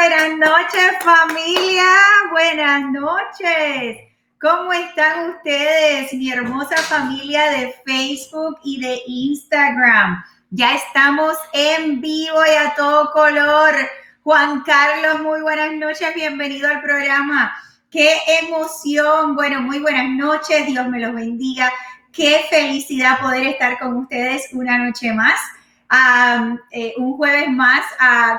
Buenas noches, familia, buenas noches. ¿Cómo están ustedes, mi hermosa familia de Facebook y de Instagram? Ya estamos en vivo y a todo color. Juan Carlos, muy buenas noches, bienvenido al programa. Qué emoción. Bueno, muy buenas noches, Dios me los bendiga. Qué felicidad poder estar con ustedes una noche más. Eh, un jueves más,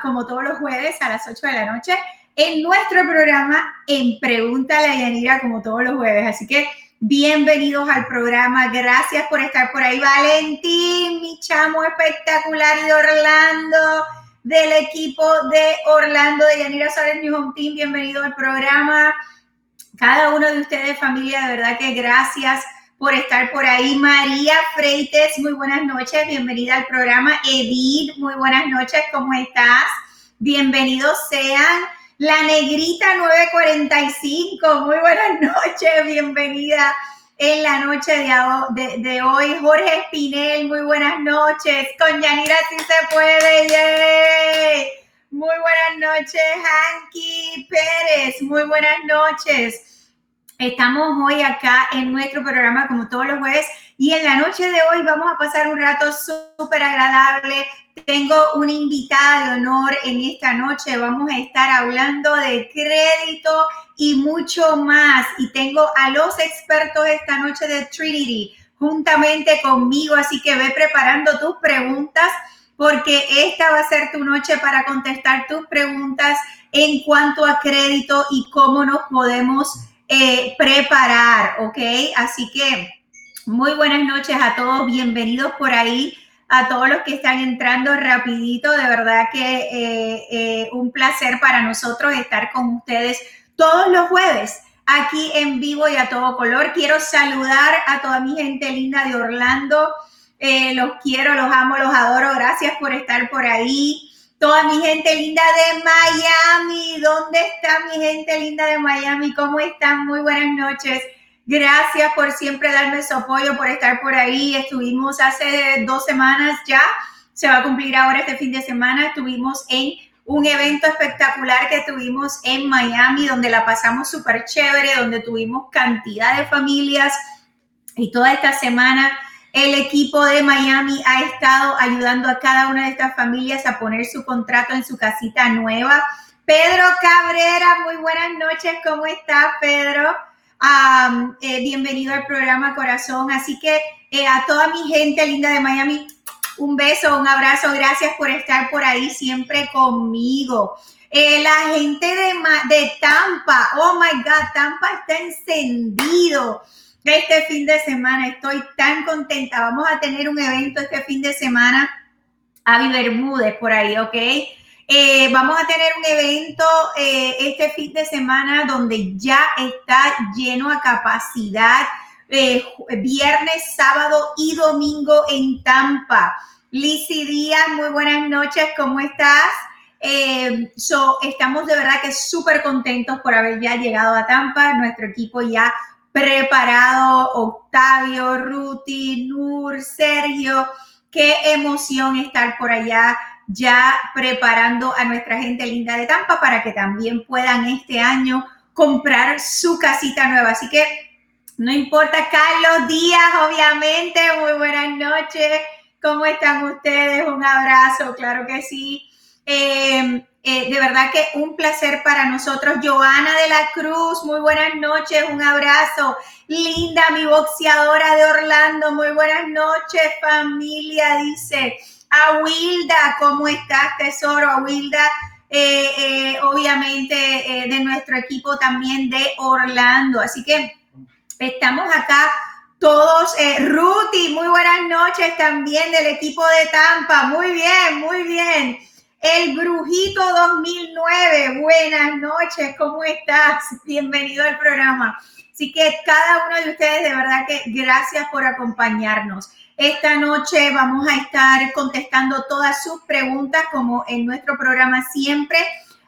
como todos los jueves a las 8 de la noche, en nuestro programa en Pregúntale a Yanira, como todos los jueves. Así que bienvenidos al programa. Gracias por estar por ahí. Valentín, mi chamo espectacular de Orlando, del equipo de Orlando de Yanira Suárez New Home Team. Bienvenido al programa. Cada uno de ustedes, familia, de verdad que gracias por estar por ahí. María Freites, muy buenas noches, bienvenida al programa. Edith, muy buenas noches, ¿cómo estás? Bienvenidos sean. La Negrita 945, muy buenas noches, bienvenida en la noche de, hoy. Jorge Espinel, muy buenas noches. Con Yanira si se puede, Muy buenas noches, Hanky Pérez, muy buenas noches. Estamos hoy acá en nuestro programa como todos los jueves y en la noche de hoy vamos a pasar un rato súper agradable. Tengo una invitada de honor en esta noche. Vamos a estar hablando de crédito y mucho más. Y tengo a los expertos esta noche de Trinity juntamente conmigo. Así que ve preparando tus preguntas porque esta va a ser tu noche para contestar tus preguntas en cuanto a crédito y cómo nos podemos eh, preparar, ¿ok? Así que muy buenas noches a todos, bienvenidos por ahí, a todos los que están entrando rapidito, de verdad que eh, eh, un placer para nosotros estar con ustedes todos los jueves aquí en vivo y a todo color. Quiero saludar a toda mi gente linda de Orlando. los quiero, los amo, los adoro. Gracias por estar por ahí toda mi gente linda de Miami. ¿Dónde está mi gente linda de Miami? ¿Cómo están? Muy buenas noches. Gracias por siempre darme su apoyo, por estar por ahí. Estuvimos hace dos semanas ya, se va a cumplir ahora este fin de semana. Estuvimos en un evento espectacular que tuvimos en Miami, donde la pasamos súper chévere, donde tuvimos cantidad de familias y toda esta semana el equipo de Miami ha estado ayudando a cada una de estas familias a poner su contrato en su casita nueva. Pedro Cabrera, muy buenas noches, ¿cómo estás, Pedro? Eh, bienvenido al programa Corazón. Así que eh, a toda mi gente linda de Miami, un beso, un abrazo, gracias por estar por ahí siempre conmigo. Eh, la gente de, de Tampa, oh my God, Tampa está encendido este fin de semana. Estoy tan contenta. Vamos a tener un evento este fin de semana. Avi Bermúdez por ahí, ¿ok? Eh, vamos a tener un evento eh, este fin de semana donde ya está lleno a capacidad. Eh, viernes, sábado y domingo en Tampa. Lizzy Díaz, muy buenas noches, ¿cómo estás? estamos de verdad que súper contentos por haber ya llegado a Tampa. Nuestro equipo ya preparado Octavio, Ruti, Nur, Sergio. Qué emoción estar por allá ya preparando a nuestra gente linda de Tampa para que también puedan este año comprar su casita nueva. Así que no importa, Carlos Díaz, obviamente, muy buenas noches. ¿Cómo están ustedes? Un abrazo, claro que sí. Eh, eh, de verdad que un placer para nosotros. Joana de la Cruz, muy buenas noches, un abrazo. Linda, mi boxeadora de Orlando, muy buenas noches, familia, dice. A Wilda, ¿cómo estás, tesoro? A Wilda, eh, eh, obviamente de nuestro equipo también de Orlando. Así que estamos acá todos. Ruti, muy buenas noches también del equipo de Tampa. Muy bien, muy bien. El Brujito 2009, buenas noches, ¿cómo estás? Bienvenido al programa. Así que cada uno de ustedes, de verdad que gracias por acompañarnos. Esta noche vamos a estar contestando todas sus preguntas como en nuestro programa siempre.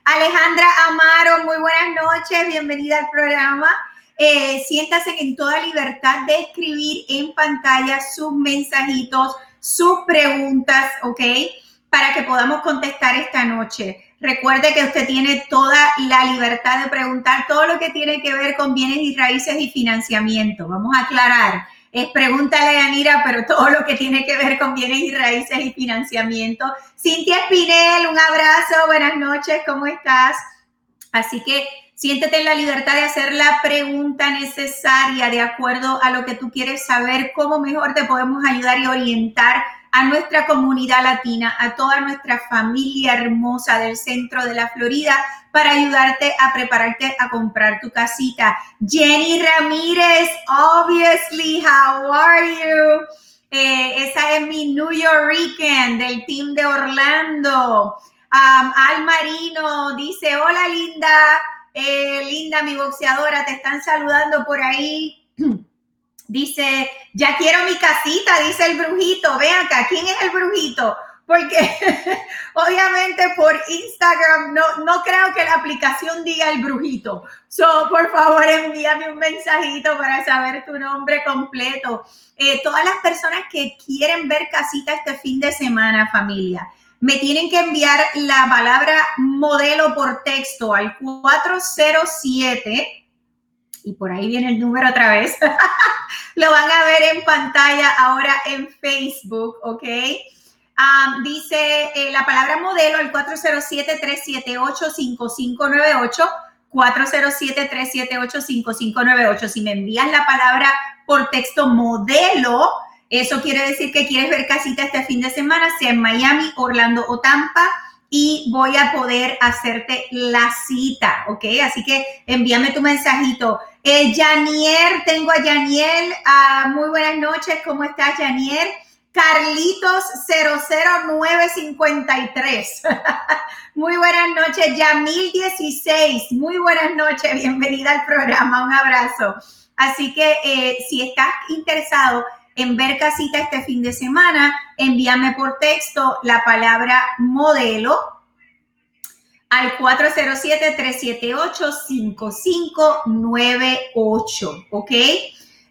Alejandra Amaro, muy buenas noches, bienvenida al programa. Eh, siéntase en toda libertad de escribir en pantalla sus mensajitos, sus preguntas, ¿ok? Para que podamos contestar esta noche. Recuerde que usted tiene toda la libertad de preguntar todo lo que tiene que ver con bienes y raíces y financiamiento. Vamos a aclarar. Es pregúntale a Yanira, pero todo lo que tiene que ver con bienes y raíces y financiamiento. Cintia Espinel, un abrazo, buenas noches, ¿cómo estás? Así que siéntete en la libertad de hacer la pregunta necesaria de acuerdo a lo que tú quieres saber, cómo mejor te podemos ayudar y orientar a nuestra comunidad latina, a toda nuestra familia hermosa del centro de la Florida para ayudarte a prepararte a comprar tu casita. Jenny Ramírez, obviously, how are you? Eh, esa es mi New Yorkican del team de Orlando. Um, Al Marino dice, hola linda, eh, linda mi boxeadora, te están saludando por ahí. Dice, ya quiero mi casita, dice el brujito. Ven acá, ¿quién es el brujito? Porque obviamente por Instagram no, no creo que la aplicación diga el brujito. So, por favor, envíame un mensajito para saber tu nombre completo. Eh, todas las personas que quieren ver casita este fin de semana, familia, me tienen que enviar la palabra modelo por texto al 407 y por ahí viene el número otra vez. Lo van a ver en pantalla ahora en Facebook, ¿ok? dice eh, la palabra modelo, el 407-378-5598. 407-378-5598. Si me envías la palabra por texto modelo, eso quiere decir que quieres ver casita este fin de semana, sea en Miami, Orlando o Tampa y voy a poder hacerte la cita, ¿ok? Así que envíame tu mensajito. Eh, Janier, tengo a Janiel. Ah, muy buenas noches, ¿cómo estás, Janier? Carlitos 00953. muy buenas noches, Yamil 16. Muy buenas noches, bienvenida al programa, un abrazo. Así que eh, si estás interesado en ver casita este fin de semana, envíame por texto la palabra modelo al 407-378-5598, ¿ok?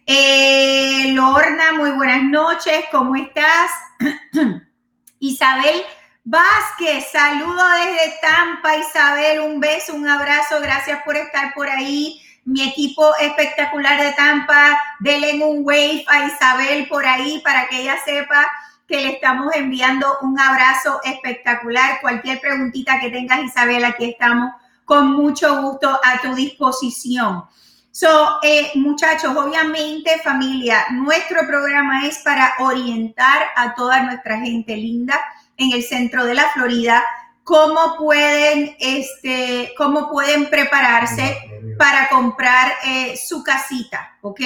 Eh, Lorna, muy buenas noches, ¿cómo estás? Isabel Vázquez, saludo desde Tampa, Isabel, un beso, un abrazo, gracias por estar por ahí. Mi equipo espectacular de Tampa, denle un wave a Isabel por ahí para que ella sepa que le estamos enviando un abrazo espectacular. Cualquier preguntita que tengas, Isabel, aquí estamos con mucho gusto a tu disposición. So, eh, muchachos, obviamente, familia, nuestro programa es para orientar a toda nuestra gente linda en el centro de la Florida cómo pueden, este, cómo pueden prepararse para comprar eh, su casita, ¿ok?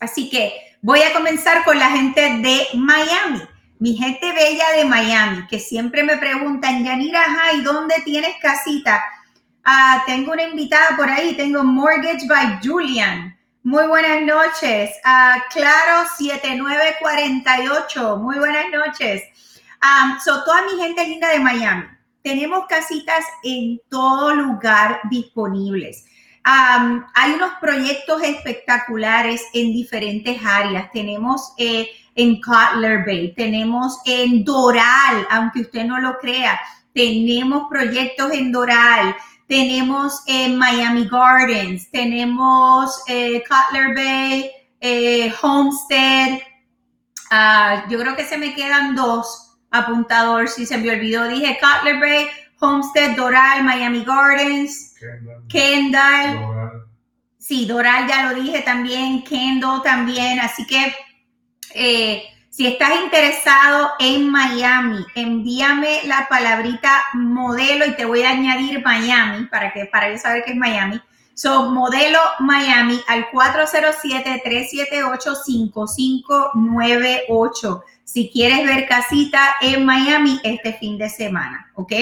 Así que Voy a comenzar con la gente de Miami, mi gente bella de Miami, que siempre me preguntan, Yanira, ¿y dónde tienes casita? Ah, tengo una invitada por ahí, tengo Mortgage by Julian. Muy buenas noches. Uh, claro, 7948. Muy buenas noches. Um, so, toda mi gente linda de Miami, tenemos casitas en todo lugar disponibles hay unos proyectos espectaculares en diferentes áreas. Tenemos eh, en Cutler Bay, tenemos en Doral, aunque usted no lo crea, tenemos proyectos en Doral, tenemos en Miami Gardens, tenemos eh, Cutler Bay, eh, Homestead. Ah, yo creo que se me quedan dos apuntadores, si se me olvidó, dije Cutler Bay, Homestead, Doral, Miami Gardens, Kendall. Sí, Doral ya lo dije también, Kendall también. Así que eh, si estás interesado en Miami, envíame la palabrita modelo y te voy a añadir Miami para que para yo saber que es Miami. So, modelo Miami al 407-378-5598. Si quieres ver casita en Miami este fin de semana, ¿ok?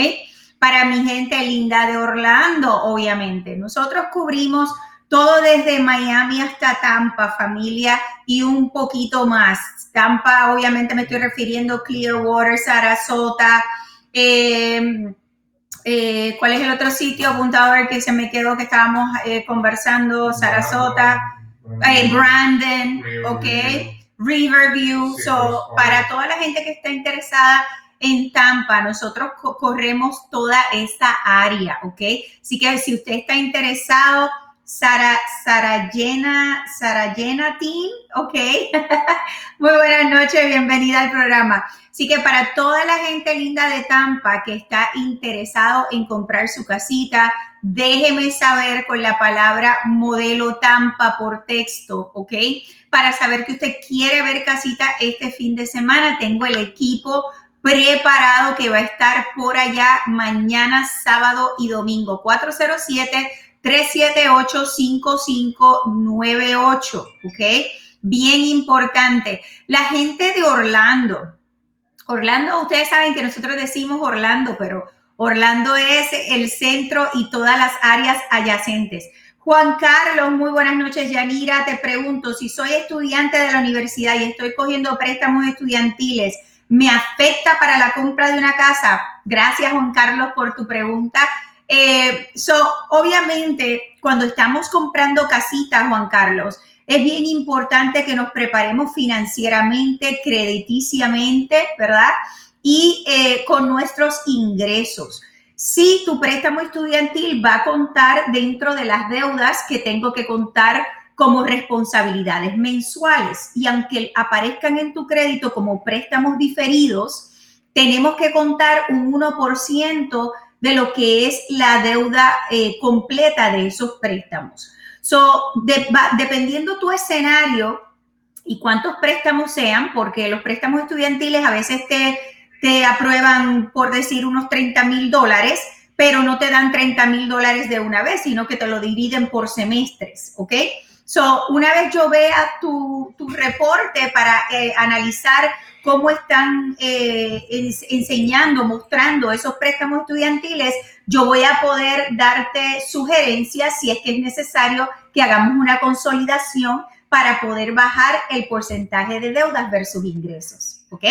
para mi gente linda de Orlando, obviamente. Nosotros cubrimos todo desde Miami hasta Tampa, familia, y un poquito más. Tampa, obviamente me estoy refiriendo a Clearwater, Sarasota. Em, eh, ¿Cuál es el otro sitio apuntador que se me quedó que estábamos eh, conversando? Sarasota, eh, Brandon, ok, Riverview. So, para toda la gente que está interesada en Tampa. Nosotros corremos toda esa área, ¿ok? Así que si usted está interesado, Sara, Sarayena, Sarayena Team, ok. Muy buenas noches, bienvenida al programa. Así que para toda la gente linda de Tampa que está interesado en comprar su casita, déjeme saber con la palabra modelo Tampa por texto, ¿ok? Para saber que usted quiere ver casita este fin de semana, tengo el equipo preparado que va a estar por allá mañana, sábado y domingo. 407 378-5598, ¿ok? Bien importante. La gente de Orlando. Orlando, ustedes saben que nosotros decimos Orlando, pero Orlando es el centro y todas las áreas adyacentes. Juan Carlos, muy buenas noches. Yanira, te pregunto, si soy estudiante de la universidad y estoy cogiendo préstamos estudiantiles, ¿me afecta para la compra de una casa? Gracias, Juan Carlos, por tu pregunta. Eh, so, obviamente, cuando estamos comprando casitas, Juan Carlos, es bien importante que nos preparemos financieramente, crediticiamente, ¿verdad? Y eh, con nuestros ingresos. Si tu préstamo estudiantil va a contar dentro de las deudas que tengo que contar como responsabilidades mensuales y aunque aparezcan en tu crédito como préstamos diferidos, tenemos que contar un 1% de lo que es la deuda eh, completa de esos préstamos. So, dependiendo tu escenario y cuántos préstamos sean, porque los préstamos estudiantiles a veces te, te aprueban, por decir, unos 30 mil dólares, pero no te dan 30 mil dólares de una vez, sino que te lo dividen por semestres, ¿ok? So, una vez yo vea tu, tu reporte para eh, analizar cómo están eh, enseñando, mostrando esos préstamos estudiantiles, yo voy a poder darte sugerencias si es que es necesario que hagamos una consolidación para poder bajar el porcentaje de deudas versus ingresos. ¿Ok?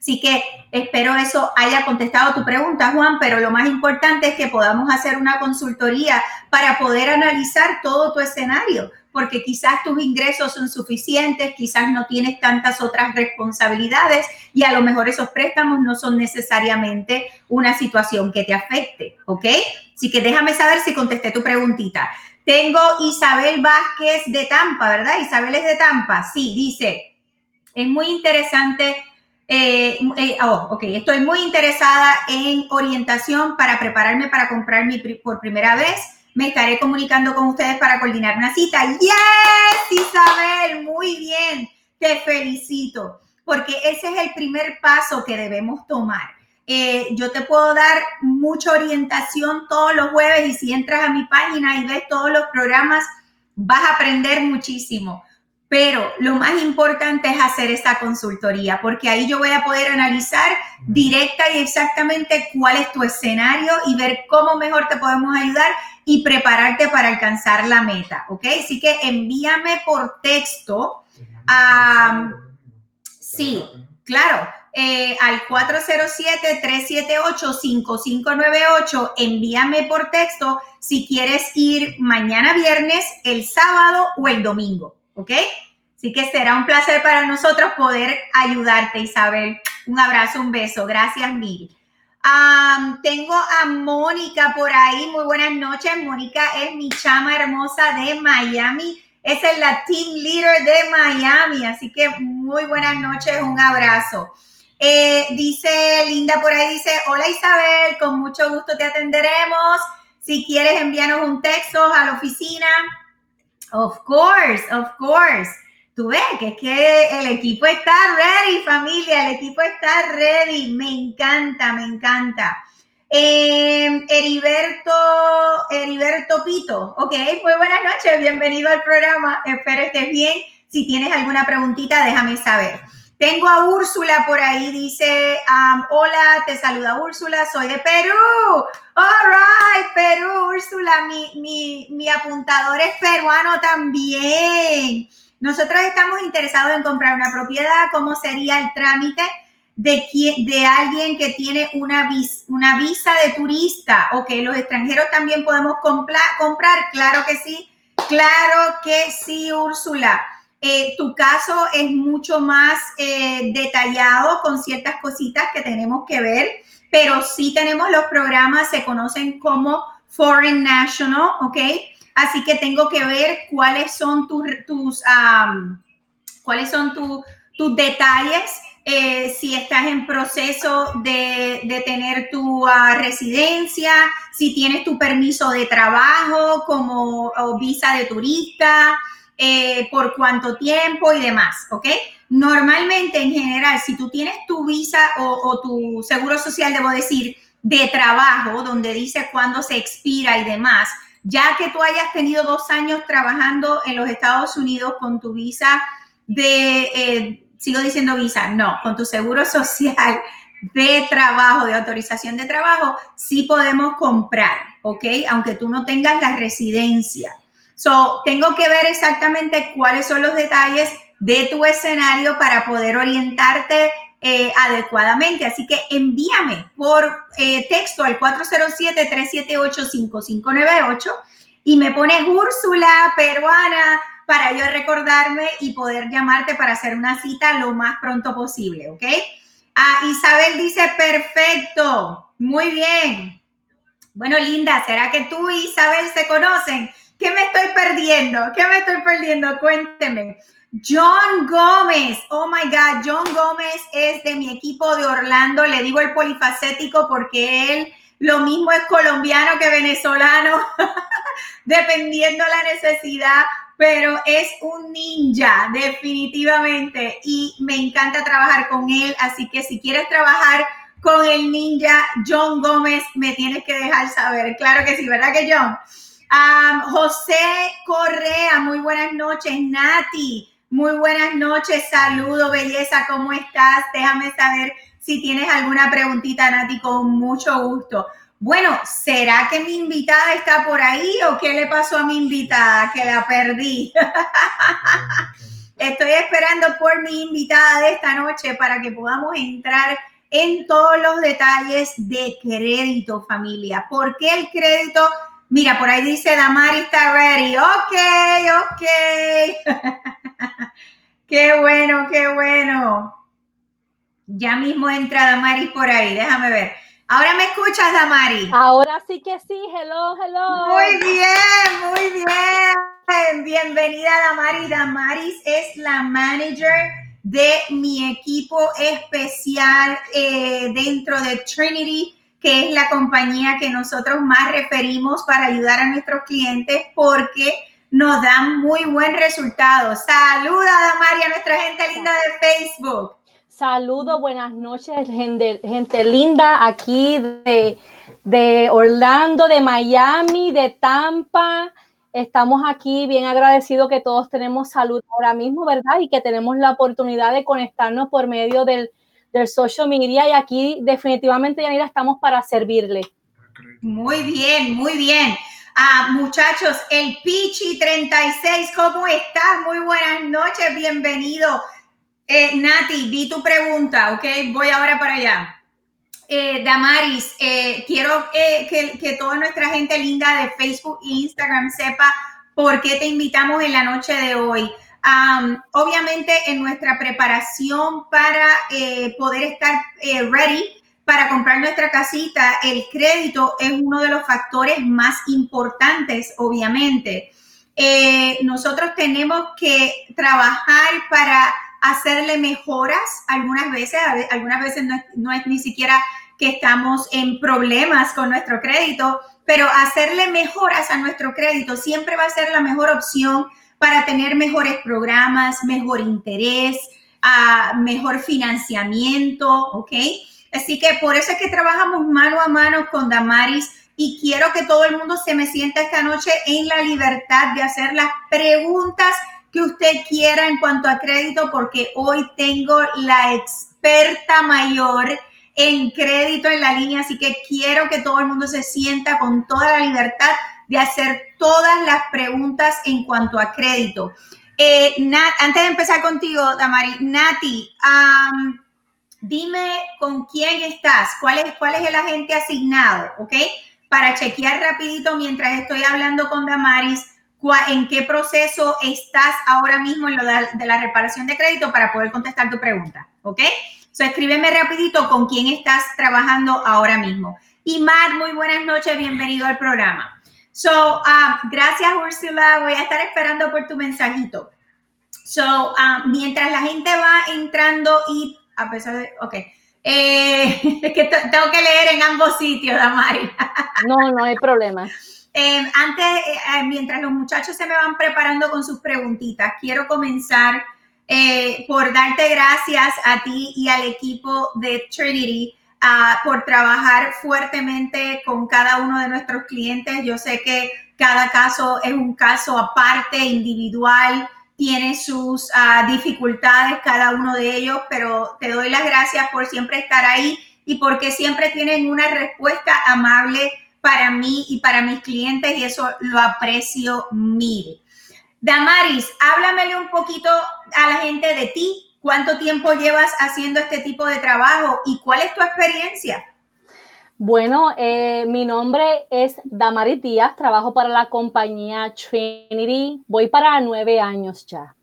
Así que espero eso haya contestado tu pregunta, Juan, pero lo más importante es que podamos hacer una consultoría para poder analizar todo tu escenario, porque quizás tus ingresos son suficientes, quizás no tienes tantas otras responsabilidades y a lo mejor esos préstamos no son necesariamente una situación que te afecte, ¿ok? Así que déjame saber si contesté tu preguntita. Tengo Isabel Vázquez de Tampa, ¿verdad? Isabel es de Tampa, sí, dice, es muy interesante. Eh, eh, oh, ok, estoy muy interesada en orientación para prepararme para comprar mi por primera vez me estaré comunicando con ustedes para coordinar una cita. ¡Yes, Isabel! Muy bien, te felicito, porque ese es el primer paso que debemos tomar. Eh, yo te puedo dar mucha orientación todos los jueves y si entras a mi página y ves todos los programas, vas a aprender muchísimo. Pero lo más importante es hacer esa consultoría, porque ahí yo voy a poder analizar directa y exactamente cuál es tu escenario y ver cómo mejor te podemos ayudar y prepararte para alcanzar la meta, ¿ok? Así que envíame por texto. sí, claro, eh, al 407-378-5598, envíame por texto si quieres ir mañana viernes, el sábado o el domingo, ¿ok? Así que será un placer para nosotros poder ayudarte, Isabel. Un abrazo, un beso. Gracias mil tengo a Mónica por ahí. Muy buenas noches. Mónica es mi chama hermosa de Miami. Es la team leader de Miami. Así que muy buenas noches. Un abrazo. Eh, dice Linda por ahí, dice, hola Isabel, con mucho gusto te atenderemos. Si quieres enviarnos un texto a la oficina. Of course, of course. Tú ves que es que el equipo está ready, familia, el equipo está ready. Me encanta, me encanta. Eh, Heriberto, Heriberto Pito. Ok, muy buenas noches, bienvenido al programa. Espero estés bien. Si tienes alguna preguntita, déjame saber. Tengo a Úrsula por ahí, dice, um, hola, te saluda Úrsula, soy de Perú. All right, Perú, Úrsula, mi, mi, mi apuntador es peruano también. Nosotros estamos interesados en comprar una propiedad, ¿cómo sería el trámite de, de alguien que tiene una, una visa de turista? Ok, los extranjeros también podemos comprar, claro que sí, claro que sí, Úrsula. Eh, tu caso es mucho más eh, detallado con ciertas cositas que tenemos que ver, pero sí tenemos los programas, se conocen como Foreign National, ¿ok? Así que tengo que ver cuáles son tus, tus cuáles son tus detalles. Eh, si estás en proceso de, tener tu ah, residencia, si tienes tu permiso de trabajo como visa de turista, eh, por cuánto tiempo y demás, ¿ok? Normalmente, en general, si tú tienes tu visa o, tu seguro social, debo decir, de trabajo, donde dice cuándo se expira y demás, ya que tú hayas tenido dos años trabajando en los Estados Unidos con tu visa de, eh, sigo diciendo visa, no, con tu seguro social de trabajo, de autorización de trabajo, sí podemos comprar, ¿ok? Aunque tú no tengas la residencia. So, tengo que ver exactamente cuáles son los detalles de tu escenario para poder orientarte eh, adecuadamente. Así que envíame por eh, texto al 407-378-5598 y me pones Úrsula peruana para yo recordarme y poder llamarte para hacer una cita lo más pronto posible, ¿ok? Ah, Isabel dice, perfecto, muy bien. Bueno, Linda, ¿será que tú y Isabel se conocen? ¿Qué me estoy perdiendo? ¿Qué me estoy perdiendo? Cuénteme. John Gómez, oh my God, John Gómez es de mi equipo de Orlando, le digo el polifacético porque él lo mismo es colombiano que venezolano, dependiendo la necesidad, pero es un ninja, definitivamente, y me encanta trabajar con él, así que si quieres trabajar con el ninja John Gómez, me tienes que dejar saber, claro que sí, ¿verdad que John? José Correa, muy buenas noches. Nati, muy buenas noches. Saludo, belleza, ¿cómo estás? Déjame saber si tienes alguna preguntita, Nati, con mucho gusto. Bueno, ¿será que mi invitada está por ahí o qué le pasó a mi invitada? Que la perdí. Estoy esperando por mi invitada de esta noche para que podamos entrar en todos los detalles de crédito, familia. ¿Por qué el crédito Mira, por ahí dice Damari está ready. Ok, ok. qué bueno, qué bueno. Ya mismo entra Damari por ahí. Déjame ver. Ahora me escuchas, Damari. Ahora sí que sí. Hello, hello. Muy bien, muy bien. Bienvenida, Damari. Damaris es la manager de mi equipo especial eh, dentro de Trinity que es la compañía que nosotros más referimos para ayudar a nuestros clientes porque nos dan muy buen resultado. Saluda, María, a nuestra gente linda de Facebook. Saludos, buenas noches, gente, gente linda aquí de, de Orlando, de Miami, de Tampa. Estamos aquí bien agradecidos que todos tenemos salud ahora mismo, ¿verdad? Y que tenemos la oportunidad de conectarnos por medio del del social media y aquí definitivamente, Yanira, estamos para servirle. Muy bien, muy bien. Ah, muchachos, el Pichi 36, ¿cómo estás? Muy buenas noches, bienvenido. Eh, Nati, vi tu pregunta, ¿ok? Voy ahora para allá. Eh, Damaris, eh, quiero que, que toda nuestra gente linda de Facebook e Instagram sepa por qué te invitamos en la noche de hoy obviamente en nuestra preparación para eh, poder estar eh, ready para comprar nuestra casita, el crédito es uno de los factores más importantes, obviamente. Eh, nosotros tenemos que trabajar para hacerle mejoras algunas veces, algunas veces no es, no es ni siquiera que estamos en problemas con nuestro crédito, pero hacerle mejoras a nuestro crédito siempre va a ser la mejor opción para tener mejores programas, mejor interés, uh, mejor financiamiento, ¿ok? Así que por eso es que trabajamos mano a mano con Damaris y quiero que todo el mundo se me sienta esta noche en la libertad de hacer las preguntas que usted quiera en cuanto a crédito, porque hoy tengo la experta mayor en crédito en la línea, así que quiero que todo el mundo se sienta con toda la libertad de hacer todas las preguntas en cuanto a crédito. Eh, antes de empezar contigo, Damari, Nati, dime con quién estás, cuál es, cuál es el agente asignado, ¿ok? Para chequear rapidito mientras estoy hablando con Damaris, en qué proceso estás ahora mismo en lo de, la reparación de crédito para poder contestar tu pregunta, ¿ok? So, escríbeme rapidito con quién estás trabajando ahora mismo. Y Matt, muy buenas noches, bienvenido al programa. So, um, gracias Úrsula, voy a estar esperando por tu mensajito. So, um, mientras la gente va entrando y, a pesar de, ok, eh, es que tengo que leer en ambos sitios, Damari. no, no hay problema. Eh, antes, eh, mientras los muchachos se me van preparando con sus preguntitas, quiero comenzar por darte gracias a ti y al equipo de Trinity uh, por trabajar fuertemente con cada uno de nuestros clientes. Yo sé que cada caso es un caso aparte, individual tiene sus ah, dificultades cada uno de ellos, pero te doy las gracias por siempre estar ahí y porque siempre tienen una respuesta amable para mí y para mis clientes y eso lo aprecio mil. Damaris, háblamele un poquito a la gente de ti. ¿Cuánto tiempo llevas haciendo este tipo de trabajo y cuál es tu experiencia? Bueno, eh, mi nombre es Damaris Díaz, trabajo para la compañía Trinity. Voy para nueve años ya.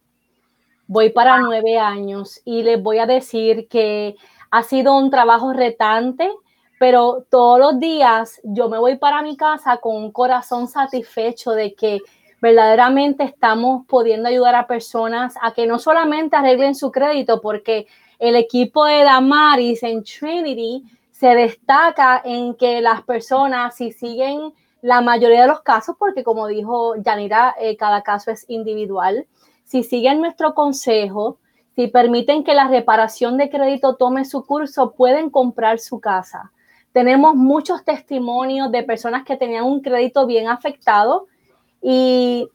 Voy para nueve años y les voy a decir que ha sido un trabajo retante, pero todos los días yo me voy para mi casa con un corazón satisfecho de que verdaderamente estamos pudiendo ayudar a personas a que no solamente arreglen su crédito, porque el equipo de Damaris en Trinity se destaca en que las personas, si siguen la mayoría de los casos, porque como dijo Yanira, eh, cada caso es individual, si siguen nuestro consejo, si permiten que la reparación de crédito tome su curso, pueden comprar su casa. Tenemos muchos testimonios de personas que tenían un crédito bien afectado y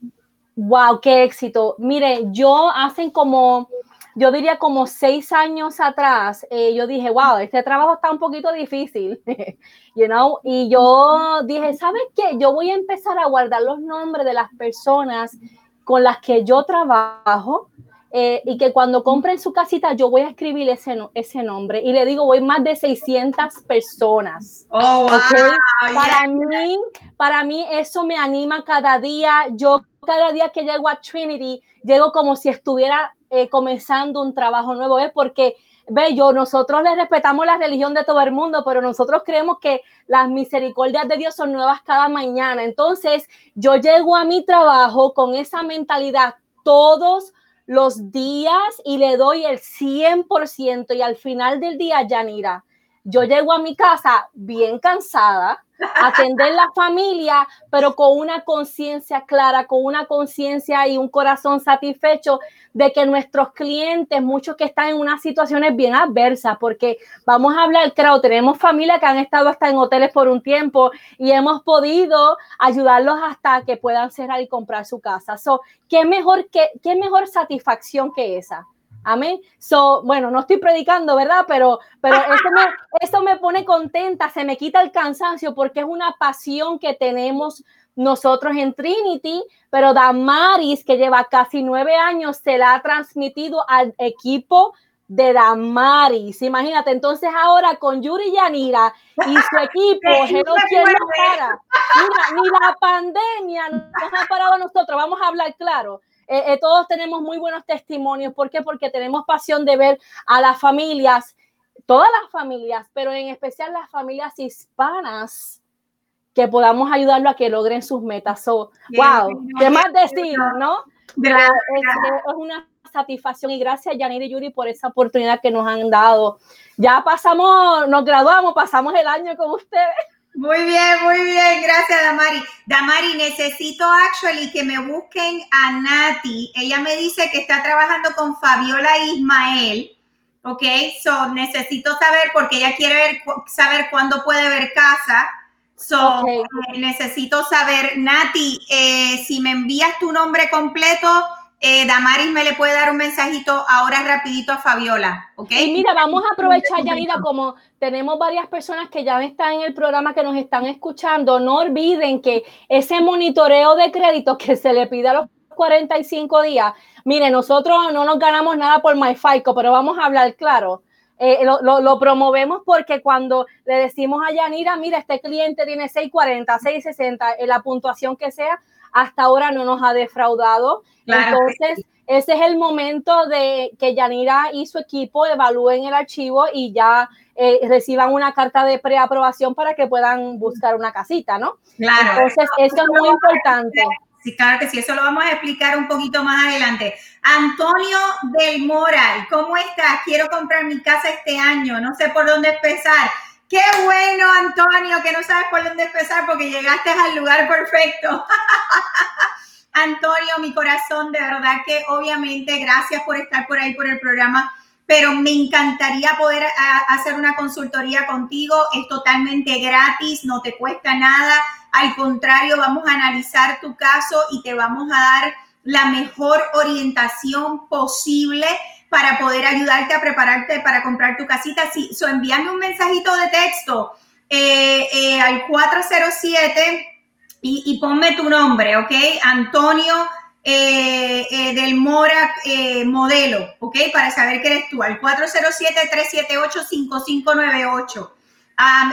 wow, qué éxito. Mire, yo hacen como yo diría como seis años atrás, eh, yo dije, wow, este trabajo está un poquito difícil, y yo dije, ¿sabes qué? Yo voy a empezar a guardar los nombres de las personas con las que yo trabajo eh, y que cuando compren su casita yo voy a escribir ese, ese nombre y le digo, voy más de 600 personas. Oh, Para mí, para mí eso me anima cada día. Yo cada día que llego a Trinity, llego como si estuviera eh, comenzando un trabajo nuevo, es porque, ve, yo, nosotros le respetamos la religión de todo el mundo, pero nosotros creemos que las misericordias de Dios son nuevas cada mañana. Entonces, yo llego a mi trabajo con esa mentalidad todos los días y le doy el 100% y al final del día, Yanira, yo llego a mi casa bien cansada, atender la familia, pero con una conciencia clara, con una conciencia y un corazón satisfecho de que nuestros clientes, muchos que están en unas situaciones bien adversas, porque vamos a hablar, claro, tenemos familias que han estado hasta en hoteles por un tiempo y hemos podido ayudarlos hasta que puedan cerrar y comprar su casa. So, ¿qué mejor, qué, qué mejor satisfacción que esa? Amén. So, bueno, no estoy predicando, ¿verdad? Pero, pero eso, me, eso me pone contenta, se me quita el cansancio porque es una pasión que tenemos nosotros en Trinity, pero Damaris, que lleva casi nueve años, se la ha transmitido al equipo de Damaris. Imagínate, entonces ahora con Yuri Yanira y su equipo, para. ni la pandemia nos ha parado a nosotros, vamos a hablar claro. Eh, eh, todos tenemos muy buenos testimonios. ¿Por qué? Porque tenemos pasión de ver a las familias, todas las familias, pero en especial las familias hispanas, que podamos ayudarlo a que logren sus metas. So, wow, ¿qué más decir, no? es, es, una satisfacción y gracias Yanir y Yuri por esa oportunidad que nos han dado. Ya pasamos, nos graduamos, pasamos el año con ustedes. Muy bien, muy bien. Gracias, Damari. Damari, necesito actually que me busquen a Nati. Ella me dice que está trabajando con Fabiola Ismael. Ok, so necesito saber porque ella quiere ver, saber cuándo puede ver casa. So eh, necesito saber, Nati, eh, si me envías tu nombre completo, eh, Damaris me le puede dar un mensajito ahora rapidito a Fabiola, ¿ok? Y mira, vamos a aprovechar, Yanira, como tenemos varias personas que ya están en el programa que nos están escuchando, no olviden que ese monitoreo de crédito que se le pide a los 45 días, mire, nosotros no nos ganamos nada por MyFICO, pero vamos a hablar claro. eh, lo, promovemos porque cuando le decimos a Yanira, mira, este cliente tiene 640, 660, en la puntuación que sea, hasta ahora no nos ha defraudado. Entonces, ese es el momento de que Yanira y su equipo evalúen el archivo y ya eh, reciban una carta de preaprobación para que puedan buscar una casita, ¿no? Claro. Entonces, eso es muy importante. Sí, claro que sí, eso lo vamos a explicar un poquito más adelante. Antonio del Moral, ¿cómo estás? Quiero comprar mi casa este año, no sé por dónde empezar. Qué bueno, Antonio, que no sabes por dónde empezar porque llegaste al lugar perfecto. Antonio, mi corazón, de verdad que obviamente gracias por estar por ahí por el programa, pero me encantaría poder hacer una consultoría contigo. Es totalmente gratis, no te cuesta nada al contrario, vamos a analizar tu caso y te vamos a dar la mejor orientación posible para poder ayudarte a prepararte para comprar tu casita. Sí, so, envíame un mensajito de texto eh, eh, al 407 y, y, ponme tu nombre, ¿ok? Antonio eh, del Mora Modelo, ¿ok? Para saber que eres tú, al 407-378-5598.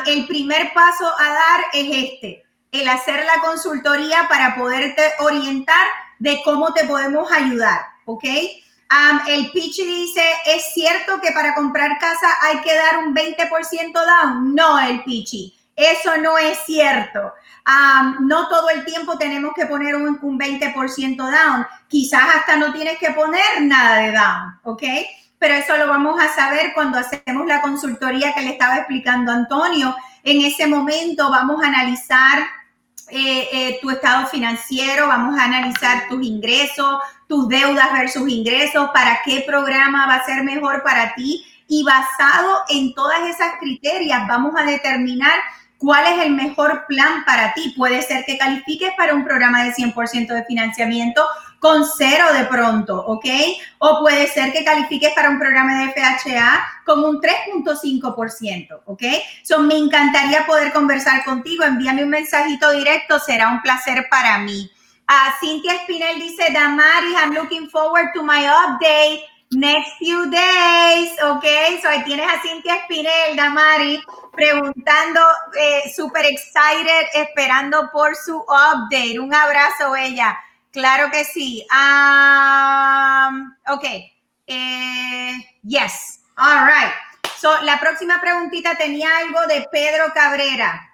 el primer paso a dar es este el hacer la consultoría para poderte orientar de cómo te podemos ayudar, ¿ok? El pitch dice, ¿es cierto que para comprar casa hay que dar un 20% down? No, el pitchy. Eso no es cierto. no todo el tiempo tenemos que poner un, un 20% down. Quizás hasta no tienes que poner nada de down, ¿ok? Pero eso lo vamos a saber cuando hacemos la consultoría que le estaba explicando Antonio. En ese momento vamos a analizar eh, eh, tu estado financiero, vamos a analizar tus ingresos, tus deudas versus ingresos, para qué programa va a ser mejor para ti y basado en todas esas criterias vamos a determinar cuál es el mejor plan para ti. Puede ser que califiques para un programa de 100% de financiamiento con cero de pronto, ¿ok? O puede ser que califiques para un programa de FHA con un 3.5%, ¿ok? So, me encantaría poder conversar contigo. Envíame un mensajito directo, será un placer para mí. Uh, Cintia Espinel dice, Damaris, I'm looking forward to my update next few days, ¿ok? So ahí tienes a Cintia Espinel, Damari, preguntando, eh, super excited, esperando por su update. Un abrazo, ella. Claro que sí. Um, ok. Eh, yes. All right. So, la próxima preguntita tenía algo de Pedro Cabrera.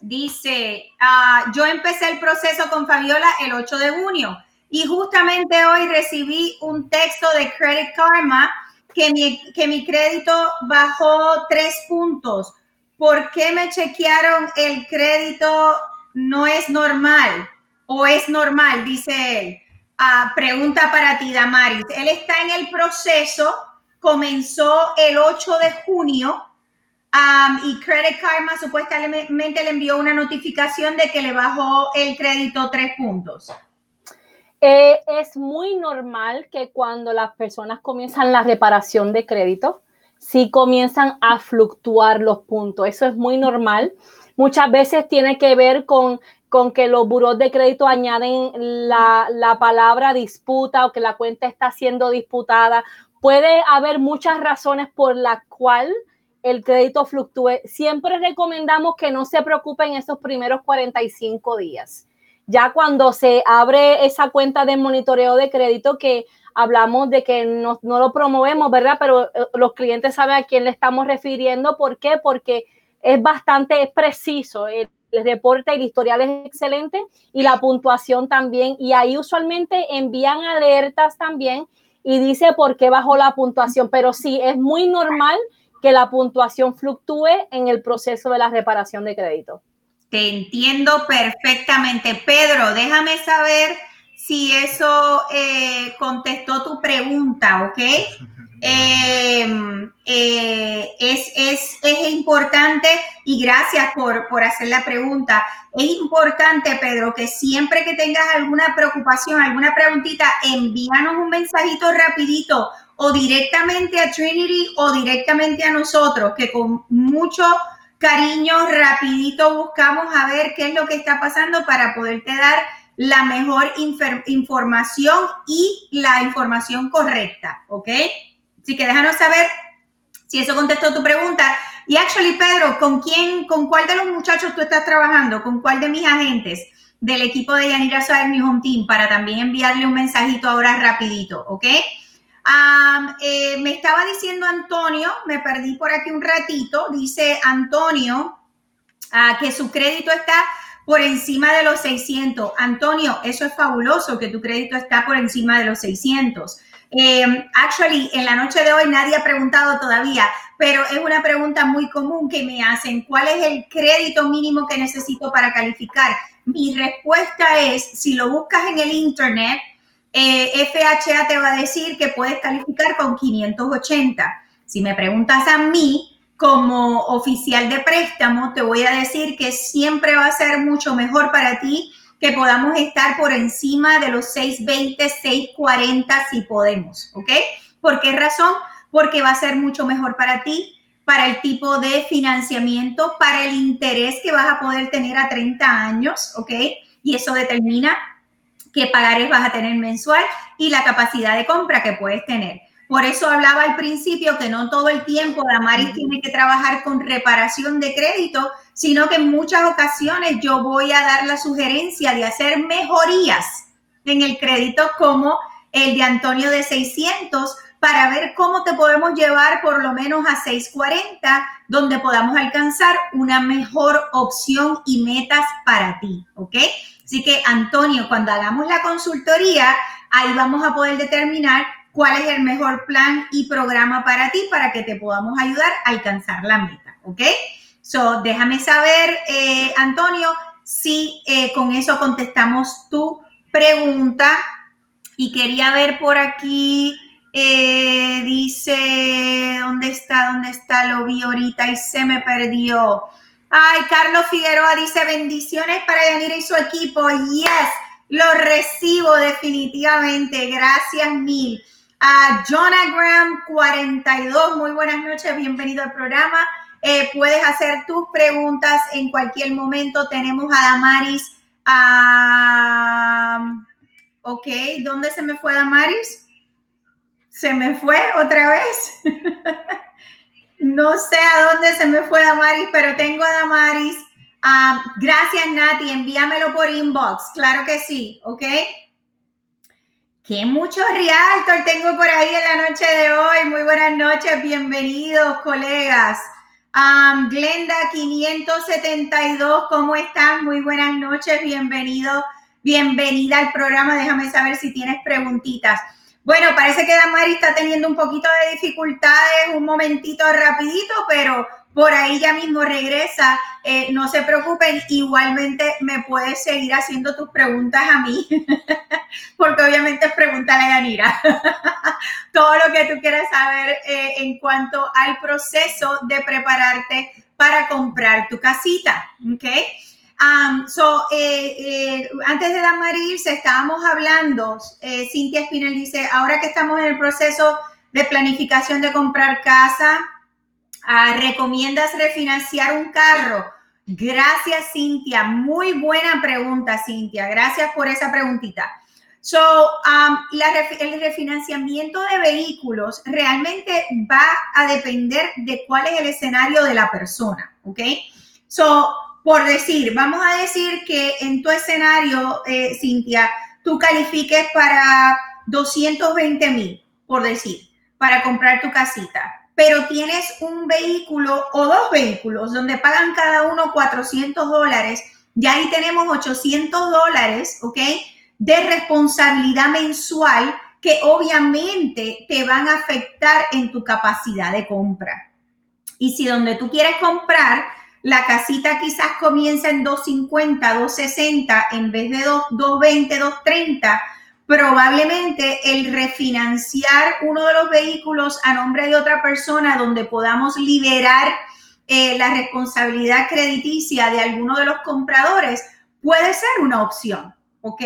Dice, uh, yo empecé el proceso con Fabiola el 8 de junio y justamente hoy recibí un texto de Credit Karma que mi, que mi crédito bajó tres puntos. ¿Por qué me chequearon el crédito? No es normal o es normal, dice él. Ah, pregunta para ti, Damaris. Él está en el proceso, comenzó el 8 de junio y Credit Karma supuestamente le envió una notificación de que le bajó el crédito tres puntos. Eh, es muy normal que cuando las personas comienzan la reparación de crédito, sí comienzan a fluctuar los puntos. Eso es muy normal. Muchas veces tiene que ver con con que los buros de crédito añaden la, palabra disputa o que la cuenta está siendo disputada. Puede haber muchas razones por las cuales el crédito fluctúe. Siempre recomendamos que no se preocupen esos primeros 45 días. Ya cuando se abre esa cuenta de monitoreo de crédito que hablamos de que no, no lo promovemos, ¿verdad? Pero eh, los clientes saben a quién le estamos refiriendo. ¿Por qué? Porque es bastante preciso. El, el reporte, el historial es excelente y la puntuación también. Y ahí usualmente envían alertas también y dice por qué bajó la puntuación. Pero sí, es muy normal que la puntuación fluctúe en el proceso de la reparación de crédito. Te entiendo perfectamente. Pedro, déjame saber si eso eh, contestó tu pregunta, ¿ok? Em, eh, es, es, es, importante y gracias por, por hacer la pregunta. Es importante, Pedro, que siempre que tengas alguna preocupación, alguna preguntita, envíanos un mensajito rapidito o directamente a Trinity o directamente a nosotros, que con mucho cariño, rapidito buscamos a ver qué es lo que está pasando para poderte dar la mejor información y la información correcta, ¿ok? Así que déjanos saber Si eso contestó tu pregunta. Y actually, Pedro, ¿con quién, con cuál de los muchachos tú estás trabajando? ¿Con cuál de mis agentes del equipo de Yanira Suárez, mi home team, para también enviarle un mensajito ahora rapidito, ¿ok? Eh, me estaba diciendo Antonio, me perdí por aquí un ratito, dice Antonio uh, que su crédito está por encima de los 600. Antonio, eso es fabuloso que tu crédito está por encima de los 600. Eh, actually, en la noche de hoy nadie ha preguntado todavía, pero es una pregunta muy común que me hacen. ¿Cuál es el crédito mínimo que necesito para calificar? Mi respuesta es, si lo buscas en el Internet, eh, FHA te va a decir que puedes calificar con 580. Si me preguntas a mí, como oficial de préstamo, te voy a decir que siempre va a ser mucho mejor para ti que podamos estar por encima de los 620, 640 si podemos, ¿ok? ¿Por qué razón? Porque va a ser mucho mejor para ti, para el tipo de financiamiento, para el interés que vas a poder tener a 30 años, ¿ok? Y eso determina qué pagares vas a tener mensual y la capacidad de compra que puedes tener. Por eso hablaba al principio que no todo el tiempo Damaris tiene que trabajar con reparación de crédito, sino que en muchas ocasiones yo voy a dar la sugerencia de hacer mejorías en el crédito como el de Antonio de 600 para ver cómo te podemos llevar por lo menos a 640, donde podamos alcanzar una mejor opción y metas para ti, ¿ok? Así que Antonio, cuando hagamos la consultoría, ahí vamos a poder determinar cuál es el mejor plan y programa para ti para que te podamos ayudar a alcanzar la meta, ¿ok? So, déjame saber, eh, Antonio, si eh, con eso contestamos tu pregunta. Y quería ver por aquí, eh, dice, ¿dónde está? ¿Dónde está? Lo vi ahorita y se me perdió. Ay, Carlos Figueroa dice bendiciones para Yanira y su equipo. Yes, lo recibo definitivamente. Gracias mil. A Jonagram 42, muy buenas noches, bienvenido al programa. Eh, puedes hacer tus preguntas en cualquier momento. Tenemos a Damaris. ok, ¿dónde se me fue Damaris? ¿Se me fue otra vez? no sé a dónde se me fue Damaris, pero tengo a Damaris. gracias, Nati. Envíamelo por inbox. Claro que sí, ¿ok? Qué mucho realtor tengo por ahí en la noche de hoy. Muy buenas noches, bienvenidos, colegas. Glenda 572, ¿cómo están? Muy buenas noches, bienvenido, bienvenida al programa. Déjame saber si tienes preguntitas. Bueno, parece que Damari está teniendo un poquito de dificultades, un momentito rapidito, pero por ahí ya mismo regresa. Eh, no se preocupen, igualmente me puedes seguir haciendo tus preguntas a mí, porque obviamente es pregúntale a Yanira. Todo lo que tú quieras saber eh, en cuanto al proceso de prepararte para comprar tu casita, ¿ok? So, eh, antes de dar se estábamos hablando, Cintia Espinel dice, ahora que estamos en el proceso de planificación de comprar casa, Ah, ¿Recomiendas refinanciar un carro? Gracias, Cintia. Muy buena pregunta, Cintia. Gracias por esa preguntita. So, um, el refinanciamiento de vehículos realmente va a depender de cuál es el escenario de la persona, ¿ok? So, por decir, vamos a decir que en tu escenario, eh, Cintia, tú califiques para 220 mil, por decir, para comprar tu casita pero tienes un vehículo o dos vehículos donde pagan cada uno 400 dólares, y ahí tenemos 800 dólares, ¿ok? De responsabilidad mensual que obviamente te van a afectar en tu capacidad de compra. Y si donde tú quieres comprar, la casita quizás comienza en 250, 260 en vez de 220, 230, probablemente el refinanciar uno de los vehículos a nombre de otra persona donde podamos liberar eh, la responsabilidad crediticia de alguno de los compradores puede ser una opción, ¿ok?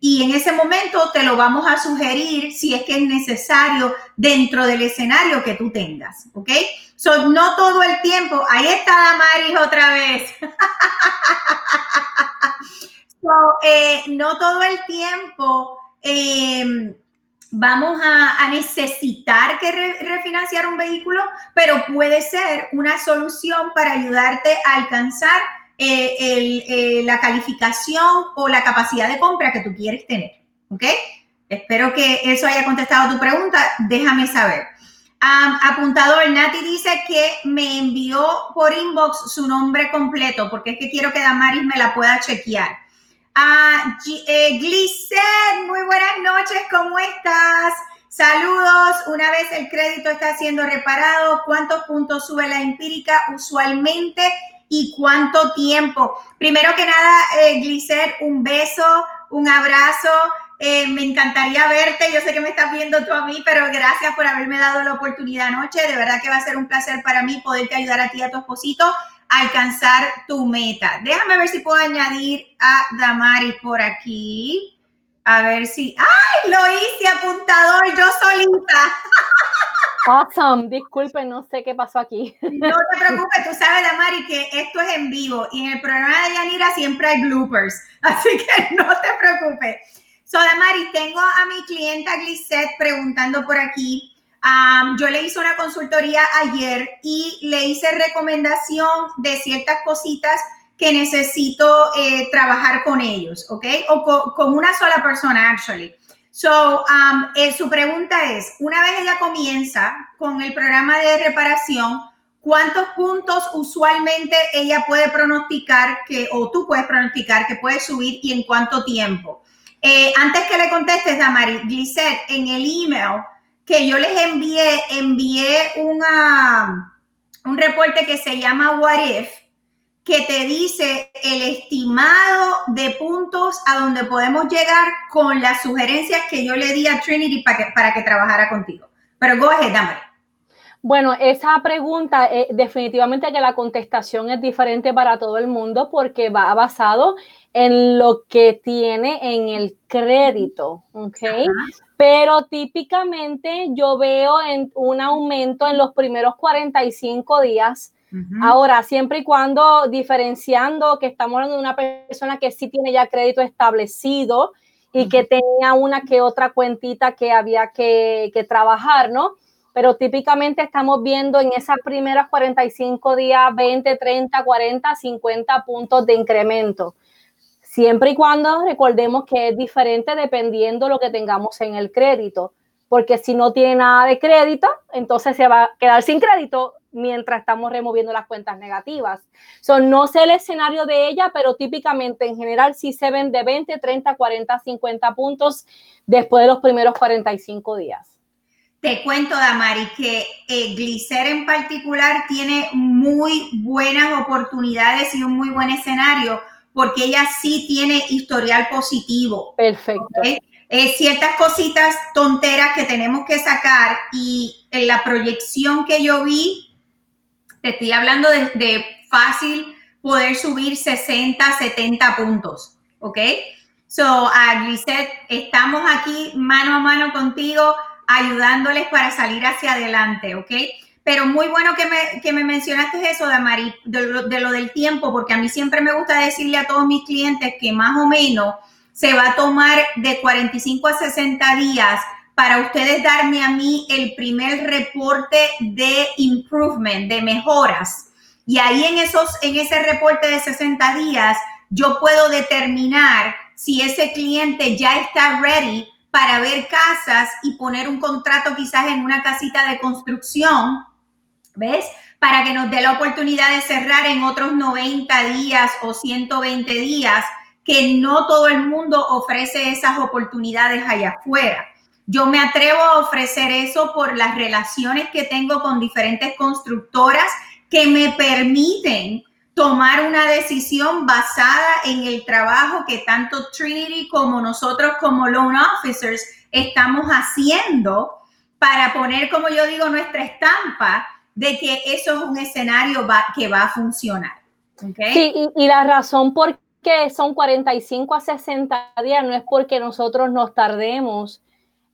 Y en ese momento te lo vamos a sugerir si es que es necesario dentro del escenario que tú tengas, ¿ok? So, no todo el tiempo, ahí está Damaris otra vez. so, eh, no todo el tiempo Em, vamos a, necesitar que refinanciar un vehículo, pero puede ser una solución para ayudarte a alcanzar eh, eh, la calificación o la capacidad de compra que tú quieres tener. ¿Ok? Espero que eso haya contestado tu pregunta. Déjame saber. apuntador, Nati dice que me envió por inbox su nombre completo porque es que quiero que Damaris me la pueda chequear. Ah, eh, muy buenas noches, ¿cómo estás? Saludos, una vez el crédito está siendo reparado, ¿cuántos puntos sube la empírica usualmente y cuánto tiempo? Primero que nada, eh, un beso, un abrazo. Eh, me encantaría verte. Yo sé que me estás viendo tú a mí, pero gracias por haberme dado la oportunidad anoche. De verdad que va a ser un placer para mí poderte ayudar a ti y a tu esposito alcanzar tu meta. Déjame ver si puedo añadir a Damari por aquí. A ver si. ¡Ay! Lo hice apuntador yo solita. Awesome, disculpe, no sé qué pasó aquí. No te preocupes, tú sabes, Damari, que esto es en vivo y en el programa de Yanira siempre hay bloopers, así que no te preocupes. So, Damari, tengo a mi clienta Glisette preguntando por aquí. Yo le hice una consultoría ayer y le hice recomendación de ciertas cositas que necesito eh, trabajar con ellos, ¿ok? O con, una sola persona, actually. So, eh, su pregunta es, una vez ella comienza con el programa de reparación, ¿cuántos puntos usualmente ella puede pronosticar que, o tú puedes pronosticar que puede subir y en cuánto tiempo? Eh, antes que le contestes, Damari, Glisette, en el email que yo les envié, envié una, un reporte que se llama What If, que te dice el estimado de puntos a donde podemos llegar con las sugerencias que yo le di a Trinity para que, para que trabajara contigo. Pero go ahead, Damari. Bueno, esa pregunta eh, definitivamente que la contestación es diferente para todo el mundo porque va basado en lo que tiene en el crédito, ¿ok? Pero típicamente yo veo en un aumento en los primeros 45 días. Ahora, siempre y cuando diferenciando que estamos hablando de una persona que sí tiene ya crédito establecido y que tenía una que otra cuentita que había que, que trabajar, ¿no? pero típicamente estamos viendo en esas primeras 45 días 20, 30, 40, 50 puntos de incremento. Siempre y cuando recordemos que es diferente dependiendo lo que tengamos en el crédito, porque si no tiene nada de crédito, entonces se va a quedar sin crédito mientras estamos removiendo las cuentas negativas. son no sé el escenario de ella, pero típicamente en general sí se ven de 20, 30, 40, 50 puntos después de los primeros 45 días. Te cuento, Damari, que eh, Glicer en particular tiene muy buenas oportunidades y un muy buen escenario porque ella sí tiene historial positivo. Perfecto. Eh, ciertas cositas tonteras que tenemos que sacar y en la proyección que yo vi, te estoy hablando de, de fácil poder subir 60, 70 puntos, ¿ok? So, Glisette, estamos aquí mano a mano contigo ayudándoles para salir hacia adelante, ¿ok? Pero muy bueno que me, que me mencionaste eso, Damari, de lo, de lo del tiempo, porque a mí siempre me gusta decirle a todos mis clientes que más o menos se va a tomar de 45 a 60 días para ustedes darme a mí el primer reporte de improvement, de mejoras. Y ahí en, esos, en ese reporte de 60 días, yo puedo determinar si ese cliente ya está ready para ver casas y poner un contrato quizás en una casita de construcción, ¿ves? Para que nos dé la oportunidad de cerrar en otros 90 días o 120 días, que no todo el mundo ofrece esas oportunidades allá afuera. Yo me atrevo a ofrecer eso por las relaciones que tengo con diferentes constructoras que me permiten tomar una decisión basada en el trabajo que tanto Trinity como nosotros como loan officers estamos haciendo para poner, como yo digo, nuestra estampa de que eso es un escenario que va a funcionar. Sí, y, la razón por qué son 45 a 60 días no es porque nosotros nos tardemos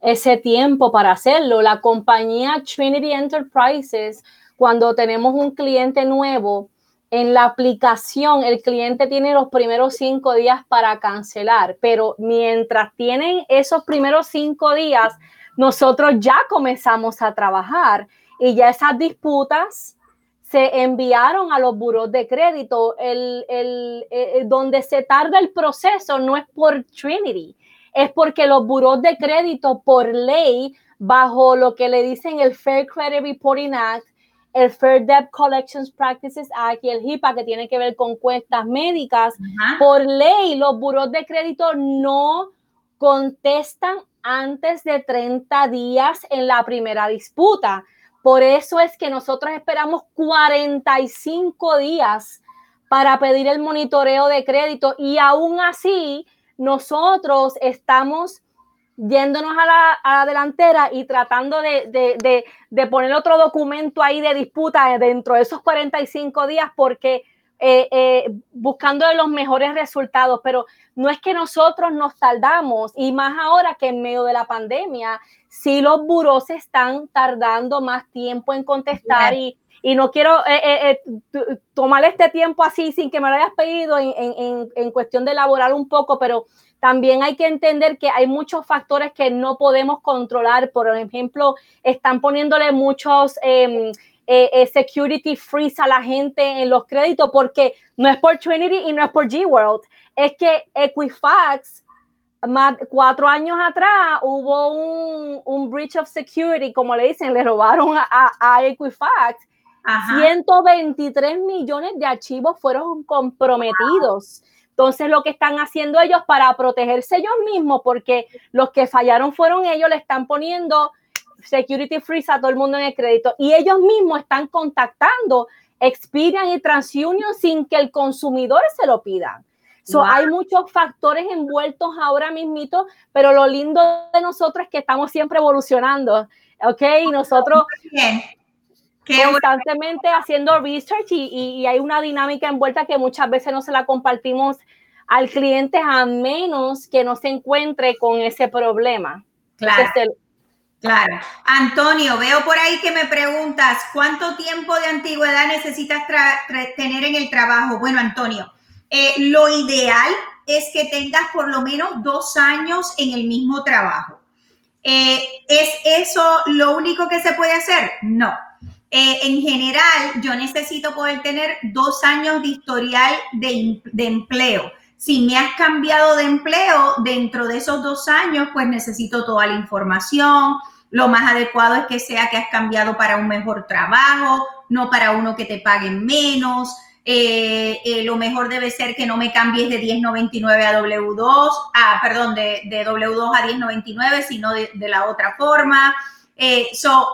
ese tiempo para hacerlo. La compañía Trinity Enterprises, cuando tenemos un cliente nuevo, en la aplicación el cliente tiene los primeros cinco días para cancelar, pero mientras tienen esos primeros cinco días nosotros ya comenzamos a trabajar y ya esas disputas se enviaron a los buros de crédito. El, el, el, donde se tarda el proceso no es por Trinity, es porque los buros de crédito por ley, bajo lo que le dicen el Fair Credit Reporting Act, el Fair Debt Collections Practices Act y el HIPAA, que tiene que ver con cuestas médicas, por ley los buros de crédito no contestan antes de 30 días en la primera disputa. Por eso es que nosotros esperamos 45 días para pedir el monitoreo de crédito y aún así nosotros estamos yéndonos a la, delantera y tratando de, poner otro documento ahí de disputa dentro de esos 45 días porque eh, eh, buscando los mejores resultados, pero no es que nosotros nos tardamos y más ahora que en medio de la pandemia, sí los buros están tardando más tiempo en contestar y, no quiero eh, tomar este tiempo así sin que me lo hayas pedido en, en, en cuestión de elaborar un poco, pero también hay que entender que hay muchos factores que no podemos controlar. Por ejemplo, están poniéndole muchos em, eh, eh, security freeze a la gente en los créditos porque no es por Trinity y no es por G-World. Es que Equifax, más, cuatro años atrás, hubo un, breach of security, como le dicen, le robaron a, Equifax. 123 millones de archivos fueron comprometidos. Entonces, lo que están haciendo ellos para protegerse ellos mismos, porque los que fallaron fueron ellos, le están poniendo security freeze a todo el mundo en el crédito y ellos mismos están contactando Experian y TransUnion sin que el consumidor se lo pida. So, Hay muchos factores envueltos ahora mismito, pero lo lindo de nosotros es que estamos siempre evolucionando, ¿ok? Y nosotros constantemente haciendo research y, hay una dinámica envuelta que muchas veces no se la compartimos al cliente a menos que no se encuentre con ese problema. Claro. Claro. Antonio, veo por ahí que me preguntas, ¿cuánto tiempo de antigüedad necesitas tener en el trabajo? Bueno, Antonio, eh, lo ideal es que tengas por lo menos dos años en el mismo trabajo. Eh, ¿Es eso lo único que se puede hacer? No. Eh, en general, yo necesito poder tener dos años de historial de, empleo. Si me has cambiado de empleo dentro de esos dos años, pues necesito toda la información. Lo más adecuado es que sea que has cambiado para un mejor trabajo, no para uno que te paguen menos. Eh, eh, lo mejor debe ser que no me cambies de 1099 a W2, ah, perdón, de, W2 a 1099, sino de, la otra forma. Eh, so,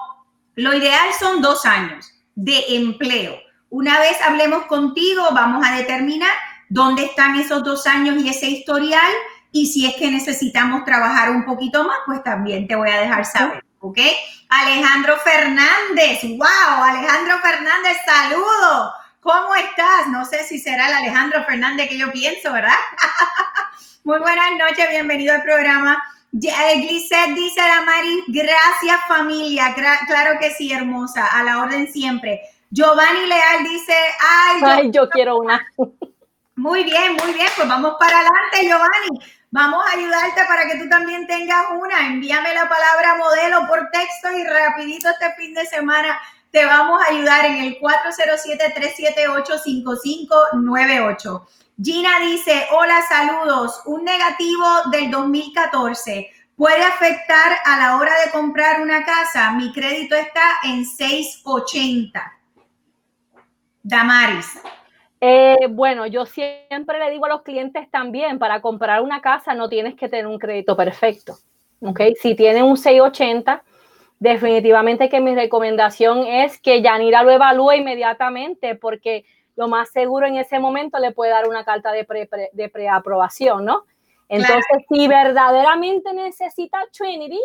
lo ideal son dos años de empleo. Una vez hablemos contigo, vamos a determinar dónde están esos dos años y ese historial. Y si es que necesitamos trabajar un poquito más, pues también te voy a dejar saber, ¿ok? Alejandro Fernández, wow, Alejandro Fernández, saludo. ¿Cómo estás? No sé si será el Alejandro Fernández que yo pienso, ¿verdad? Muy buenas noches, bienvenido al programa. Glisset dice la Mari, gracias familia, claro que sí, hermosa, a la orden siempre. Giovanni Leal dice, ay, yo, quiero una. Muy bien, muy bien, pues vamos para adelante, Giovanni. Vamos a ayudarte para que tú también tengas una. Envíame la palabra modelo por texto y rapidito este fin de semana te vamos a ayudar en el 407-378-5598. Gina dice, hola, saludos. Un negativo del 2014 puede afectar a la hora de comprar una casa. Mi crédito está en 680. Damaris. Eh, bueno, yo siempre le digo a los clientes también, para comprar una casa no tienes que tener un crédito perfecto. ¿okay? Si tienen un 680, definitivamente que mi recomendación es que Yanira lo evalúe inmediatamente porque lo más seguro en ese momento le puede dar una carta de, de preaprobación, ¿no? Entonces, si verdaderamente necesita Trinity,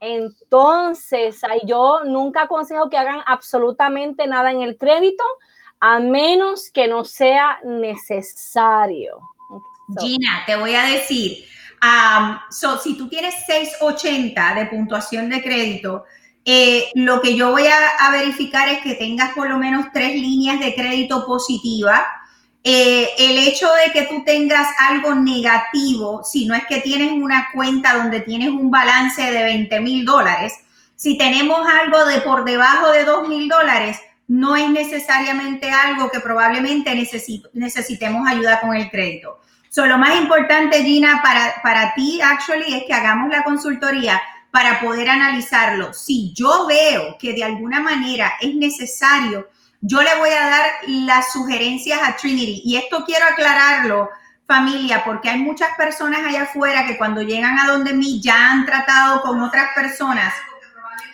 entonces yo nunca aconsejo que hagan absolutamente nada en el crédito a menos que no sea necesario. Gina, te voy a decir, um, si tú tienes 680 de puntuación de crédito, eh, lo que yo voy a, verificar es que tengas por lo menos tres líneas de crédito positiva. eh, el hecho de que tú tengas algo negativo, si no es que tienes una cuenta donde tienes un balance de 20 mil dólares, si tenemos algo de por debajo de 2 mil dólares, no es necesariamente algo que probablemente necesitemos ayuda con el crédito. So, lo más importante, Gina, para, para ti, actually, es que hagamos la consultoría para poder analizarlo. Si yo veo que de alguna manera es necesario, yo le voy a dar las sugerencias a Trinity. Y esto quiero aclararlo, familia, porque hay muchas personas allá afuera que cuando llegan a donde mí ya han tratado con otras personas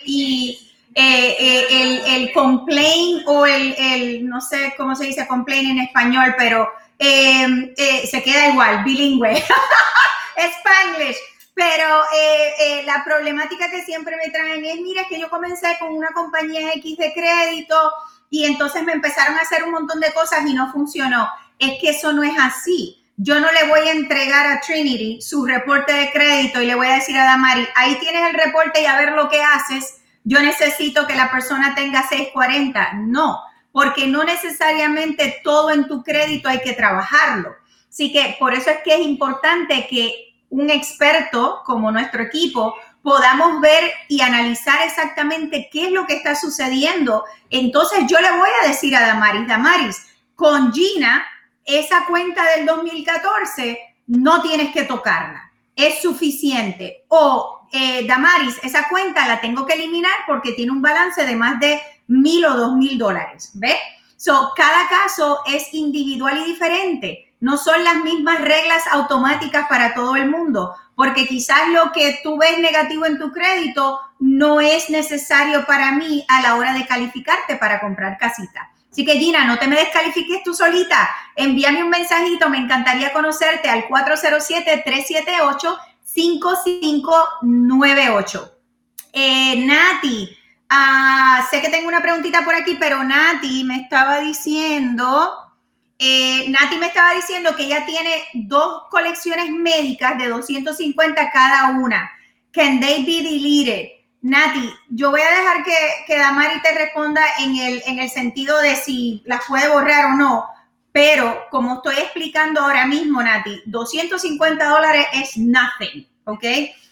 y eh, eh, el, el complain o el, el, no sé cómo se dice complain en español, pero eh, se queda igual, bilingüe, Spanglish. Pero eh, eh, la problemática que siempre me traen es, mira, que yo comencé con una compañía X de crédito y entonces me empezaron a hacer un montón de cosas y no funcionó. Es que eso no es así. Yo no le voy a entregar a Trinity su reporte de crédito y le voy a decir a Damari, ahí tienes el reporte y a ver lo que haces. Yo necesito que la persona tenga 640. No, porque no necesariamente todo en tu crédito hay que trabajarlo. Así que por eso es que es importante que un experto como nuestro equipo podamos ver y analizar exactamente qué es lo que está sucediendo. Entonces yo le voy a decir a Damaris, Damaris, con Gina, esa cuenta del 2014 no tienes que tocarla, es suficiente. O eh, Damaris, esa cuenta la tengo que eliminar porque tiene un balance de más de mil o dos mil dólares. ¿Ves? So, cada caso es individual y diferente no son las mismas reglas automáticas para todo el mundo, porque quizás lo que tú ves negativo en tu crédito no es necesario para mí a la hora de calificarte para comprar casita. Así que Gina, no te me descalifiques tú solita. Envíame un mensajito, me encantaría conocerte al 407-378-5598. Eh, Nati, ah, sé que tengo una preguntita por aquí, pero Nati me estaba diciendo eh, me estaba diciendo que ella tiene dos colecciones médicas de 250 cada una. Can they be deleted? Nati, yo voy a dejar que, que Damari te responda en el, en el sentido de si las puede borrar o no, pero como estoy explicando ahora mismo, Nati, 250 dólares es nothing, ¿ok?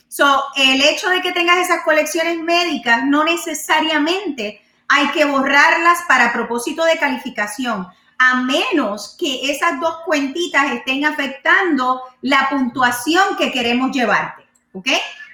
So, el hecho de que tengas esas colecciones médicas no necesariamente hay que borrarlas para propósito de calificación a menos que esas dos cuentitas estén afectando la puntuación que queremos llevarte. ¿Ok?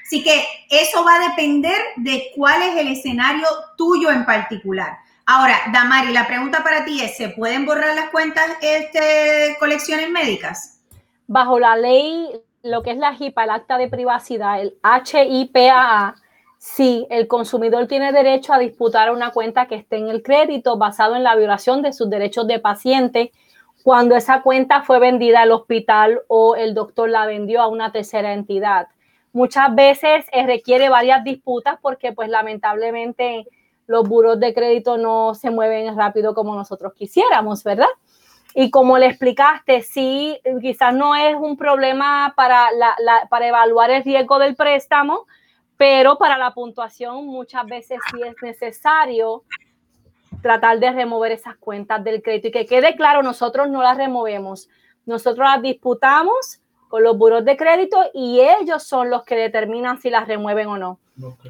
Así que eso va a depender de cuál es el escenario tuyo en particular. Ahora, Damari, la pregunta para ti es, ¿se pueden borrar las cuentas este, colecciones médicas? Bajo la ley, lo que es la HIPAA, el acta de privacidad, el HIPAA, Sí, el consumidor tiene derecho a disputar una cuenta que esté en el crédito basado en la violación de sus derechos de paciente cuando esa cuenta fue vendida al hospital o el doctor la vendió a una tercera entidad. Muchas veces eh, requiere varias disputas porque pues lamentablemente los buros de crédito no se mueven rápido como nosotros quisiéramos, ¿verdad? Y como le explicaste, sí, quizás no es un problema para, para evaluar el riesgo del préstamo, pero para la puntuación muchas veces sí es necesario tratar de remover esas cuentas del crédito y que quede claro, nosotros no las removemos, nosotros las disputamos con los buros de crédito y ellos son los que determinan si las remueven o no.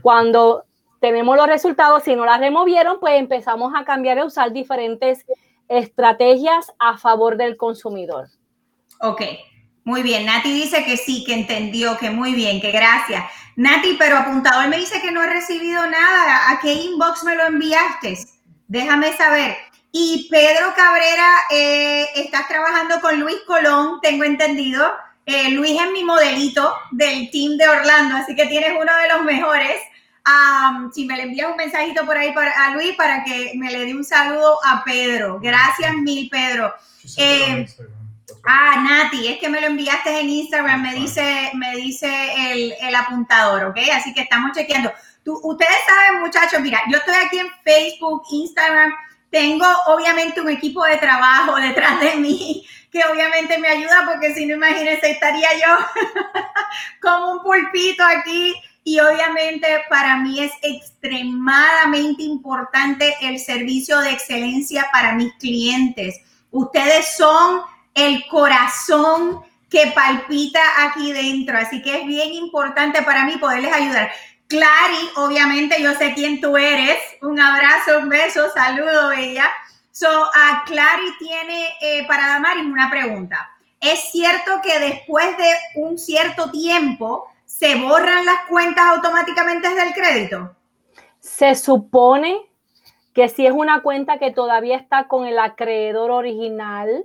Cuando tenemos los resultados, si no las removieron, pues empezamos a cambiar y usar diferentes estrategias a favor del consumidor. Ok, muy bien. Nati dice que sí, que entendió, que muy bien, que gracias. Nati, pero apuntador me dice que no he recibido nada. ¿A qué inbox me lo enviaste? Déjame saber. Y Pedro Cabrera, eh, estás trabajando con Luis Colón, tengo entendido. Eh, Luis es mi modelito del team de Orlando, así que tienes uno de los mejores. Si me le envías un mensajito por ahí para, a Luis para que me le dé un saludo a Pedro. Gracias mil, Pedro. Eh, Ah, Nati, es que me lo enviaste en Instagram, me dice, me dice el, apuntador, ¿ok? Así que estamos chequeando. Tú, ustedes saben, muchachos, mira, yo estoy aquí en Facebook, Instagram, tengo obviamente un equipo de trabajo detrás de mí que obviamente me ayuda porque si no, imagínense, estaría yo como un pulpito aquí y obviamente para mí es extremadamente importante el servicio de excelencia para mis clientes Ustedes son el corazón que palpita aquí dentro, así que es bien importante para mí poderles ayudar. Clary, obviamente yo sé quién tú eres. Un abrazo, un beso, saludo, bella. So, uh, Clary tiene eh, para Damaris una pregunta. ¿Es cierto que después de un cierto tiempo se borran las cuentas automáticamente desde el crédito? Se supone que si es una cuenta que todavía está con el acreedor original,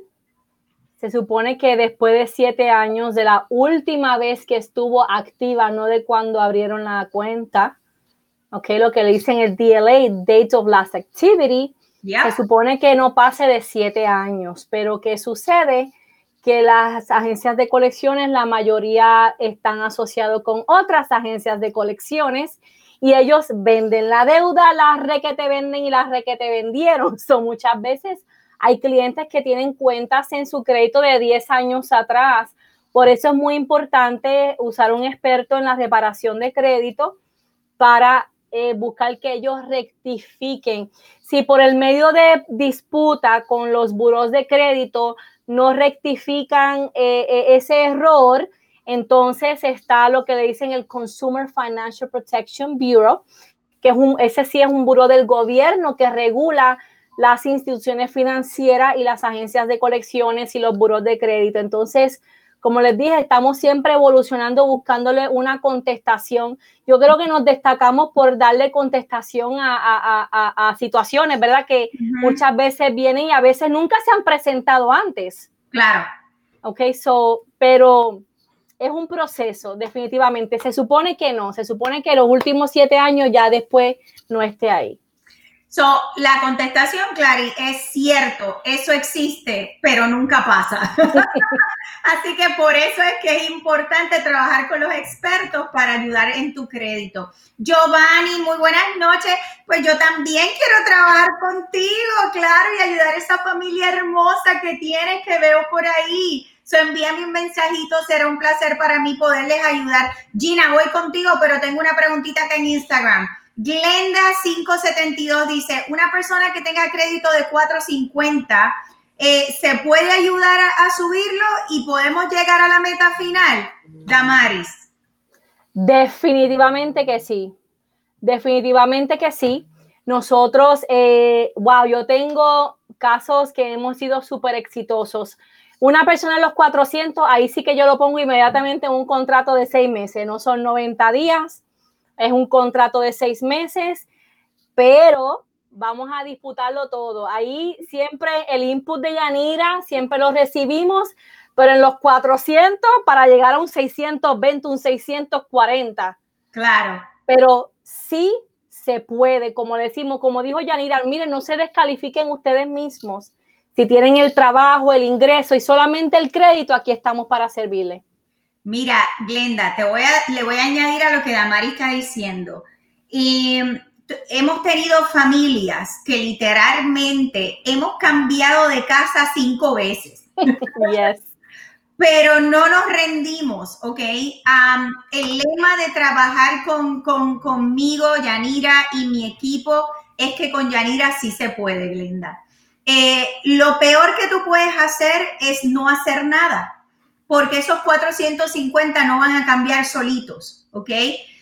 se supone que después de siete años de la última vez que estuvo activa, no de cuando abrieron la cuenta, ok, lo que le dicen el DLA, Date of Last Activity, se supone que no pase de siete años, pero ¿qué sucede? Que las agencias de colecciones, la mayoría están asociados con otras agencias de colecciones y ellos venden la deuda, las re que te venden y las re que te vendieron. Son muchas veces hay clientes que tienen cuentas en su crédito de 10 años atrás. Por eso es muy importante usar un experto en la reparación de crédito para eh, buscar que ellos rectifiquen. Si por el medio de disputa con los buros de crédito no rectifican eh, eh, ese error, entonces está lo que le dicen el Consumer Financial Protection Bureau, que es un, ese sí es un buro del gobierno que regula las instituciones financieras y las agencias de colecciones y los buros de crédito. Entonces, como les dije, estamos siempre evolucionando, buscándole una contestación. Yo creo que nos destacamos por darle contestación a, situaciones, ¿verdad? Que muchas veces vienen y a veces nunca se han presentado antes. Claro. Ok, so, pero es un proceso, definitivamente. Se supone que no, se supone que los últimos siete años ya después no esté ahí. So, la contestación, Clary, es cierto, eso existe, pero nunca pasa. Así que por eso es que es importante trabajar con los expertos para ayudar en tu crédito. Giovanni, muy buenas noches. Pues yo también quiero trabajar contigo, claro, y ayudar a esa familia hermosa que tienes, que veo por ahí. So, envíame un mensajito, será un placer para mí poderles ayudar. Gina, voy contigo, pero tengo una preguntita acá en Instagram. Glenda 572 dice, una persona que tenga crédito de 450, eh, ¿se puede ayudar a, subirlo y podemos llegar a la meta final? Damaris. Definitivamente que sí. Definitivamente que sí. Nosotros, eh, wow, yo tengo casos que hemos sido súper exitosos. Una persona en los 400, ahí sí que yo lo pongo inmediatamente en un contrato de seis meses, no son 90 días es un contrato de seis meses, pero vamos a disputarlo todo. Ahí siempre el input de Yanira, siempre lo recibimos, pero en los 400 para llegar a un 620, un 640. Claro. Pero sí se puede, como decimos, como dijo Yanira, miren, no se descalifiquen ustedes mismos. Si tienen el trabajo, el ingreso y solamente el crédito, aquí estamos para servirles. Mira, Glenda, te voy a, le voy a añadir a lo que Damari está diciendo. Y hemos tenido familias que literalmente hemos cambiado de casa cinco veces. Yes. Pero no nos rendimos, ¿ok? el lema de trabajar con, conmigo, Yanira y mi equipo es que con Yanira sí se puede, Glenda. Eh, lo peor que tú puedes hacer es no hacer nada porque esos 450 no van a cambiar solitos, ¿ok?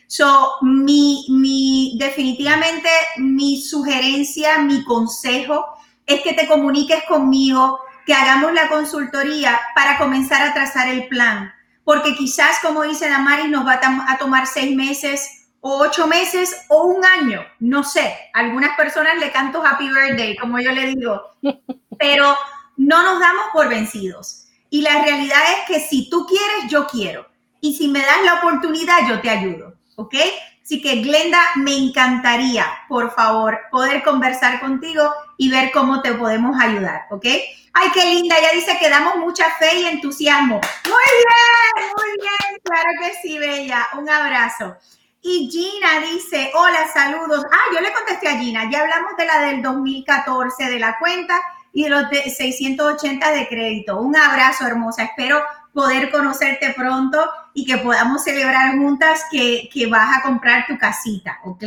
So, mi, mi, definitivamente mi sugerencia, mi consejo es que te comuniques conmigo, que hagamos la consultoría para comenzar a trazar el plan. Porque quizás, como dice Damaris, nos va a, tomar seis meses o ocho meses o un año, no sé. algunas personas le canto happy birthday, como yo le digo, pero no nos damos por vencidos. Y la realidad es que si tú quieres, yo quiero. Y si me das la oportunidad, yo te ayudo. ¿Ok? Así que Glenda, me encantaría, por favor, poder conversar contigo y ver cómo te podemos ayudar. ¿Ok? Ay, qué linda. Ya dice que damos mucha fe y entusiasmo. Muy bien, muy bien. Claro que sí, Bella. Un abrazo. Y Gina dice, hola, saludos. Ah, yo le contesté a Gina, ya hablamos de la del 2014 de la cuenta y los 680 de crédito. Un abrazo, hermosa. Espero poder conocerte pronto y que podamos celebrar juntas que, vas a comprar tu casita, ¿ok?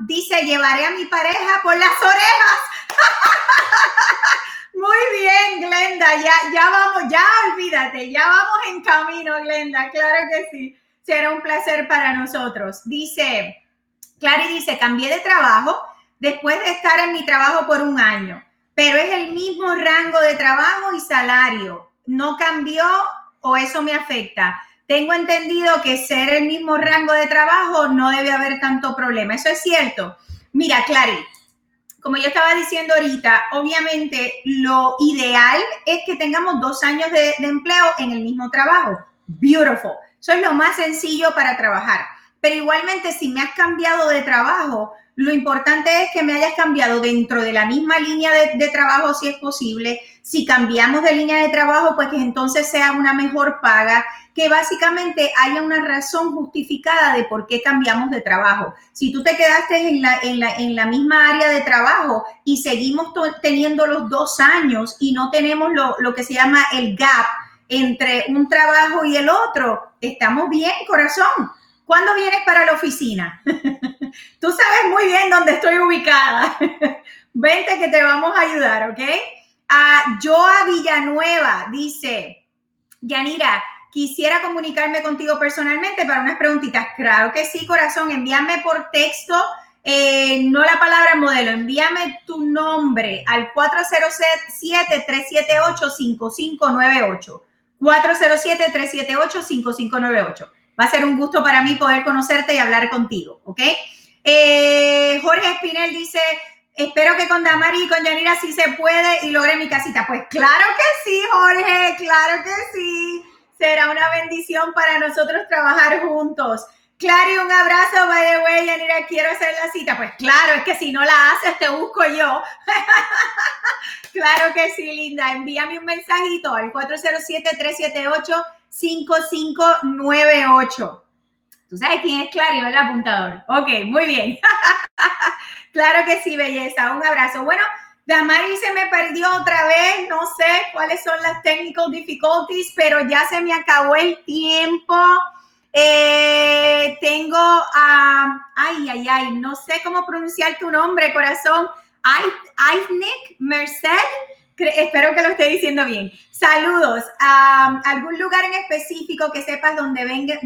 Dice, llevaré a mi pareja por las orejas. Muy bien, Glenda, ya, ya vamos, ya olvídate, ya vamos en camino, Glenda, claro que sí. Será un placer para nosotros. Dice, Clary dice, cambié de trabajo después de estar en mi trabajo por un año, pero es el mismo rango de trabajo y salario. ¿No cambió o eso me afecta? Tengo entendido que ser el mismo rango de trabajo no debe haber tanto problema. Eso es cierto. Mira, Clary, como yo estaba diciendo ahorita, obviamente lo ideal es que tengamos dos años de, de empleo en el mismo trabajo. Beautiful. Eso es lo más sencillo para trabajar. Pero igualmente, si me has cambiado de trabajo, lo importante es que me hayas cambiado dentro de la misma línea de, trabajo, si es posible. Si cambiamos de línea de trabajo, pues que entonces sea una mejor paga, que básicamente haya una razón justificada de por qué cambiamos de trabajo. Si tú te quedaste en la, en la, en la misma área de trabajo y seguimos teniendo los dos años y no tenemos lo, lo que se llama el gap entre un trabajo y el otro, estamos bien, corazón ¿Cuándo vienes para la oficina? Tú sabes muy bien dónde estoy ubicada. Vente que te vamos a ayudar, ¿ok? A Joa Villanueva dice, Yanira, quisiera comunicarme contigo personalmente para unas preguntitas. Claro que sí, corazón, envíame por texto, eh, no la palabra modelo, envíame tu nombre al 407-378-5598. 407-378-5598. Va a ser un gusto para mí poder conocerte y hablar contigo, ¿ok? Eh, Jorge Espinel dice, espero que con Damari y con Yanira sí se puede y logre mi casita. Pues claro que sí, Jorge, claro que sí. Será una bendición para nosotros trabajar juntos. Clary, un abrazo, by the way, Yanira, quiero hacer la cita. Pues claro, es que si no la haces, te busco yo. claro que sí, linda. Envíame un mensajito al 407 378 5598. Tú sabes quién es Clary, el Apuntador. Ok, muy bien. claro que sí, belleza. Un abrazo. Bueno, Damari se me perdió otra vez. No sé cuáles son las technical difficulties, pero ya se me acabó el tiempo. Eh, tengo a, ay, ay, ay, no sé cómo pronunciar tu nombre, corazón. Nick Merced espero que lo esté diciendo bien. Saludos. a ¿Algún lugar en específico que sepas donde vengan,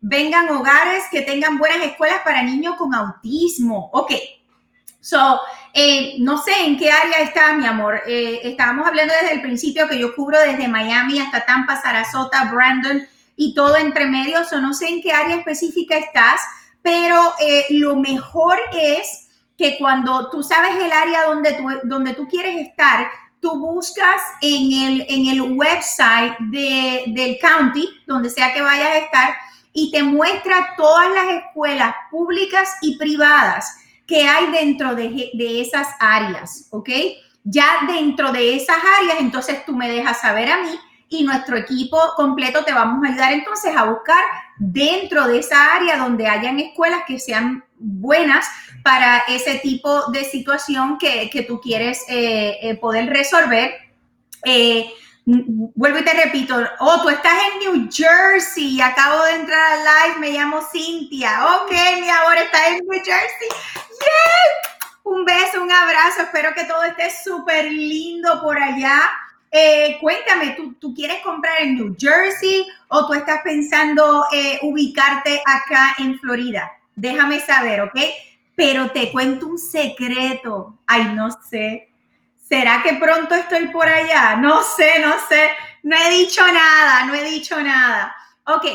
vengan hogares que tengan buenas escuelas para niños con autismo? Ok. So, eh, no sé en qué área está, mi amor. Eh, estábamos hablando desde el principio que yo cubro desde Miami hasta Tampa, Sarasota, Brandon y todo entre medios. O no sé en qué área específica estás, pero eh, lo mejor es que cuando tú sabes el área donde tú, donde tú quieres estar, tú buscas en el, en el website de, del county, donde sea que vayas a estar, y te muestra todas las escuelas públicas y privadas que hay dentro de, de esas áreas, ¿ok? Ya dentro de esas áreas, entonces tú me dejas saber a mí y nuestro equipo completo te vamos a ayudar entonces a buscar dentro de esa área donde hayan escuelas que sean buenas para ese tipo de situación que, tú quieres eh, eh, poder resolver. Eh, vuelvo y te repito, oh, tú estás en New Jersey, acabo de entrar al live, me llamo Cintia. Ok, mi amor, estás en New Jersey. Un beso, un abrazo, espero que todo esté súper lindo por allá. Cuéntame, ¿tú, ¿tú, quieres comprar en New Jersey o tú estás pensando ubicarte acá en Florida? Déjame saber, ¿ok? Pero te cuento un secreto. Ay, no sé. ¿Será que pronto estoy por allá? No sé, no sé. No he dicho nada, no he dicho nada. Ok,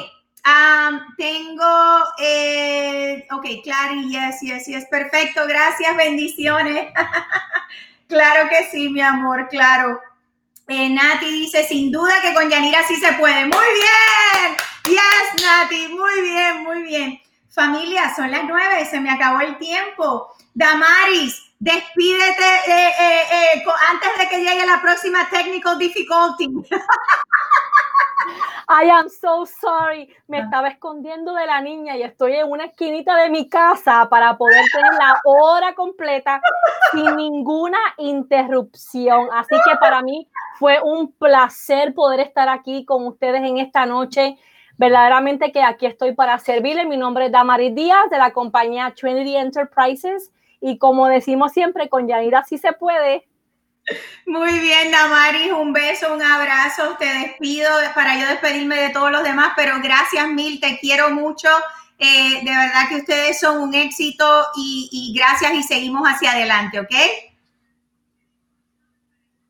tengo, eh, ok, Clary, yes, yes, yes, perfecto, gracias, bendiciones. claro que sí, mi amor, claro. Nati dice, sin duda que con Yanira sí se puede. Muy bien, yes, Nati, muy bien, muy bien. Familia, son las nueve, se me acabó el tiempo. Damaris, despídete eh, eh, eh, antes de que llegue la próxima technical difficulty. I am so sorry. Me ah. estaba escondiendo de la niña y estoy en una esquinita de mi casa para poder tener la hora completa sin ninguna interrupción. Así que para mí fue un placer poder estar aquí con ustedes en esta noche verdaderamente que aquí estoy para servirle. Mi nombre es Damaris Díaz de la compañía Trinity Enterprises y como decimos siempre, con Yanira sí se puede. Muy bien, Damaris, un beso, un abrazo. Te despido para yo despedirme de todos los demás, pero gracias mil, te quiero mucho. Eh, de verdad que ustedes son un éxito y, y gracias y seguimos hacia adelante, ¿ok?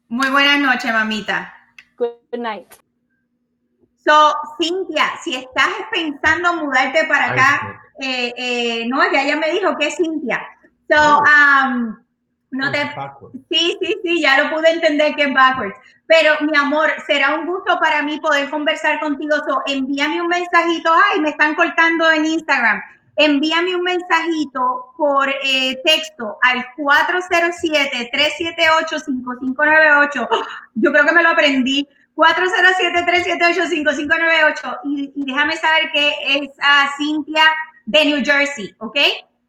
Muy buenas noches, mamita. Good night. So, Cintia, si estás pensando mudarte para acá, eh, eh, no, ya ella me dijo que es Cintia. So, oh. um, no te... Sí, sí, sí, ya lo pude entender que es backwards. Pero, mi amor, será un gusto para mí poder conversar contigo. So, envíame un mensajito. Ay, me están cortando en Instagram. Envíame un mensajito por eh, texto al 407-378-5598. Yo creo que me lo aprendí. 407-378-5598 y, y, déjame saber que es a Cintia de New Jersey, ¿ok?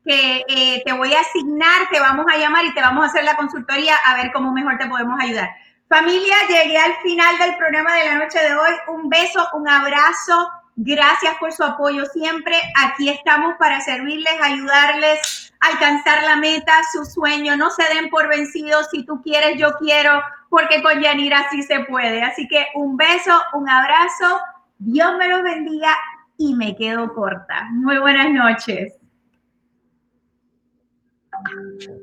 Que eh, te voy a asignar, te vamos a llamar y te vamos a hacer la consultoría a ver cómo mejor te podemos ayudar. Familia, llegué al final del programa de la noche de hoy. Un beso, un abrazo. Gracias por su apoyo siempre. Aquí estamos para servirles, ayudarles a alcanzar la meta, su sueño. No se den por vencidos. Si tú quieres, yo quiero porque con Yanira sí se puede. Así que un beso, un abrazo, Dios me los bendiga y me quedo corta. Muy buenas noches. 看。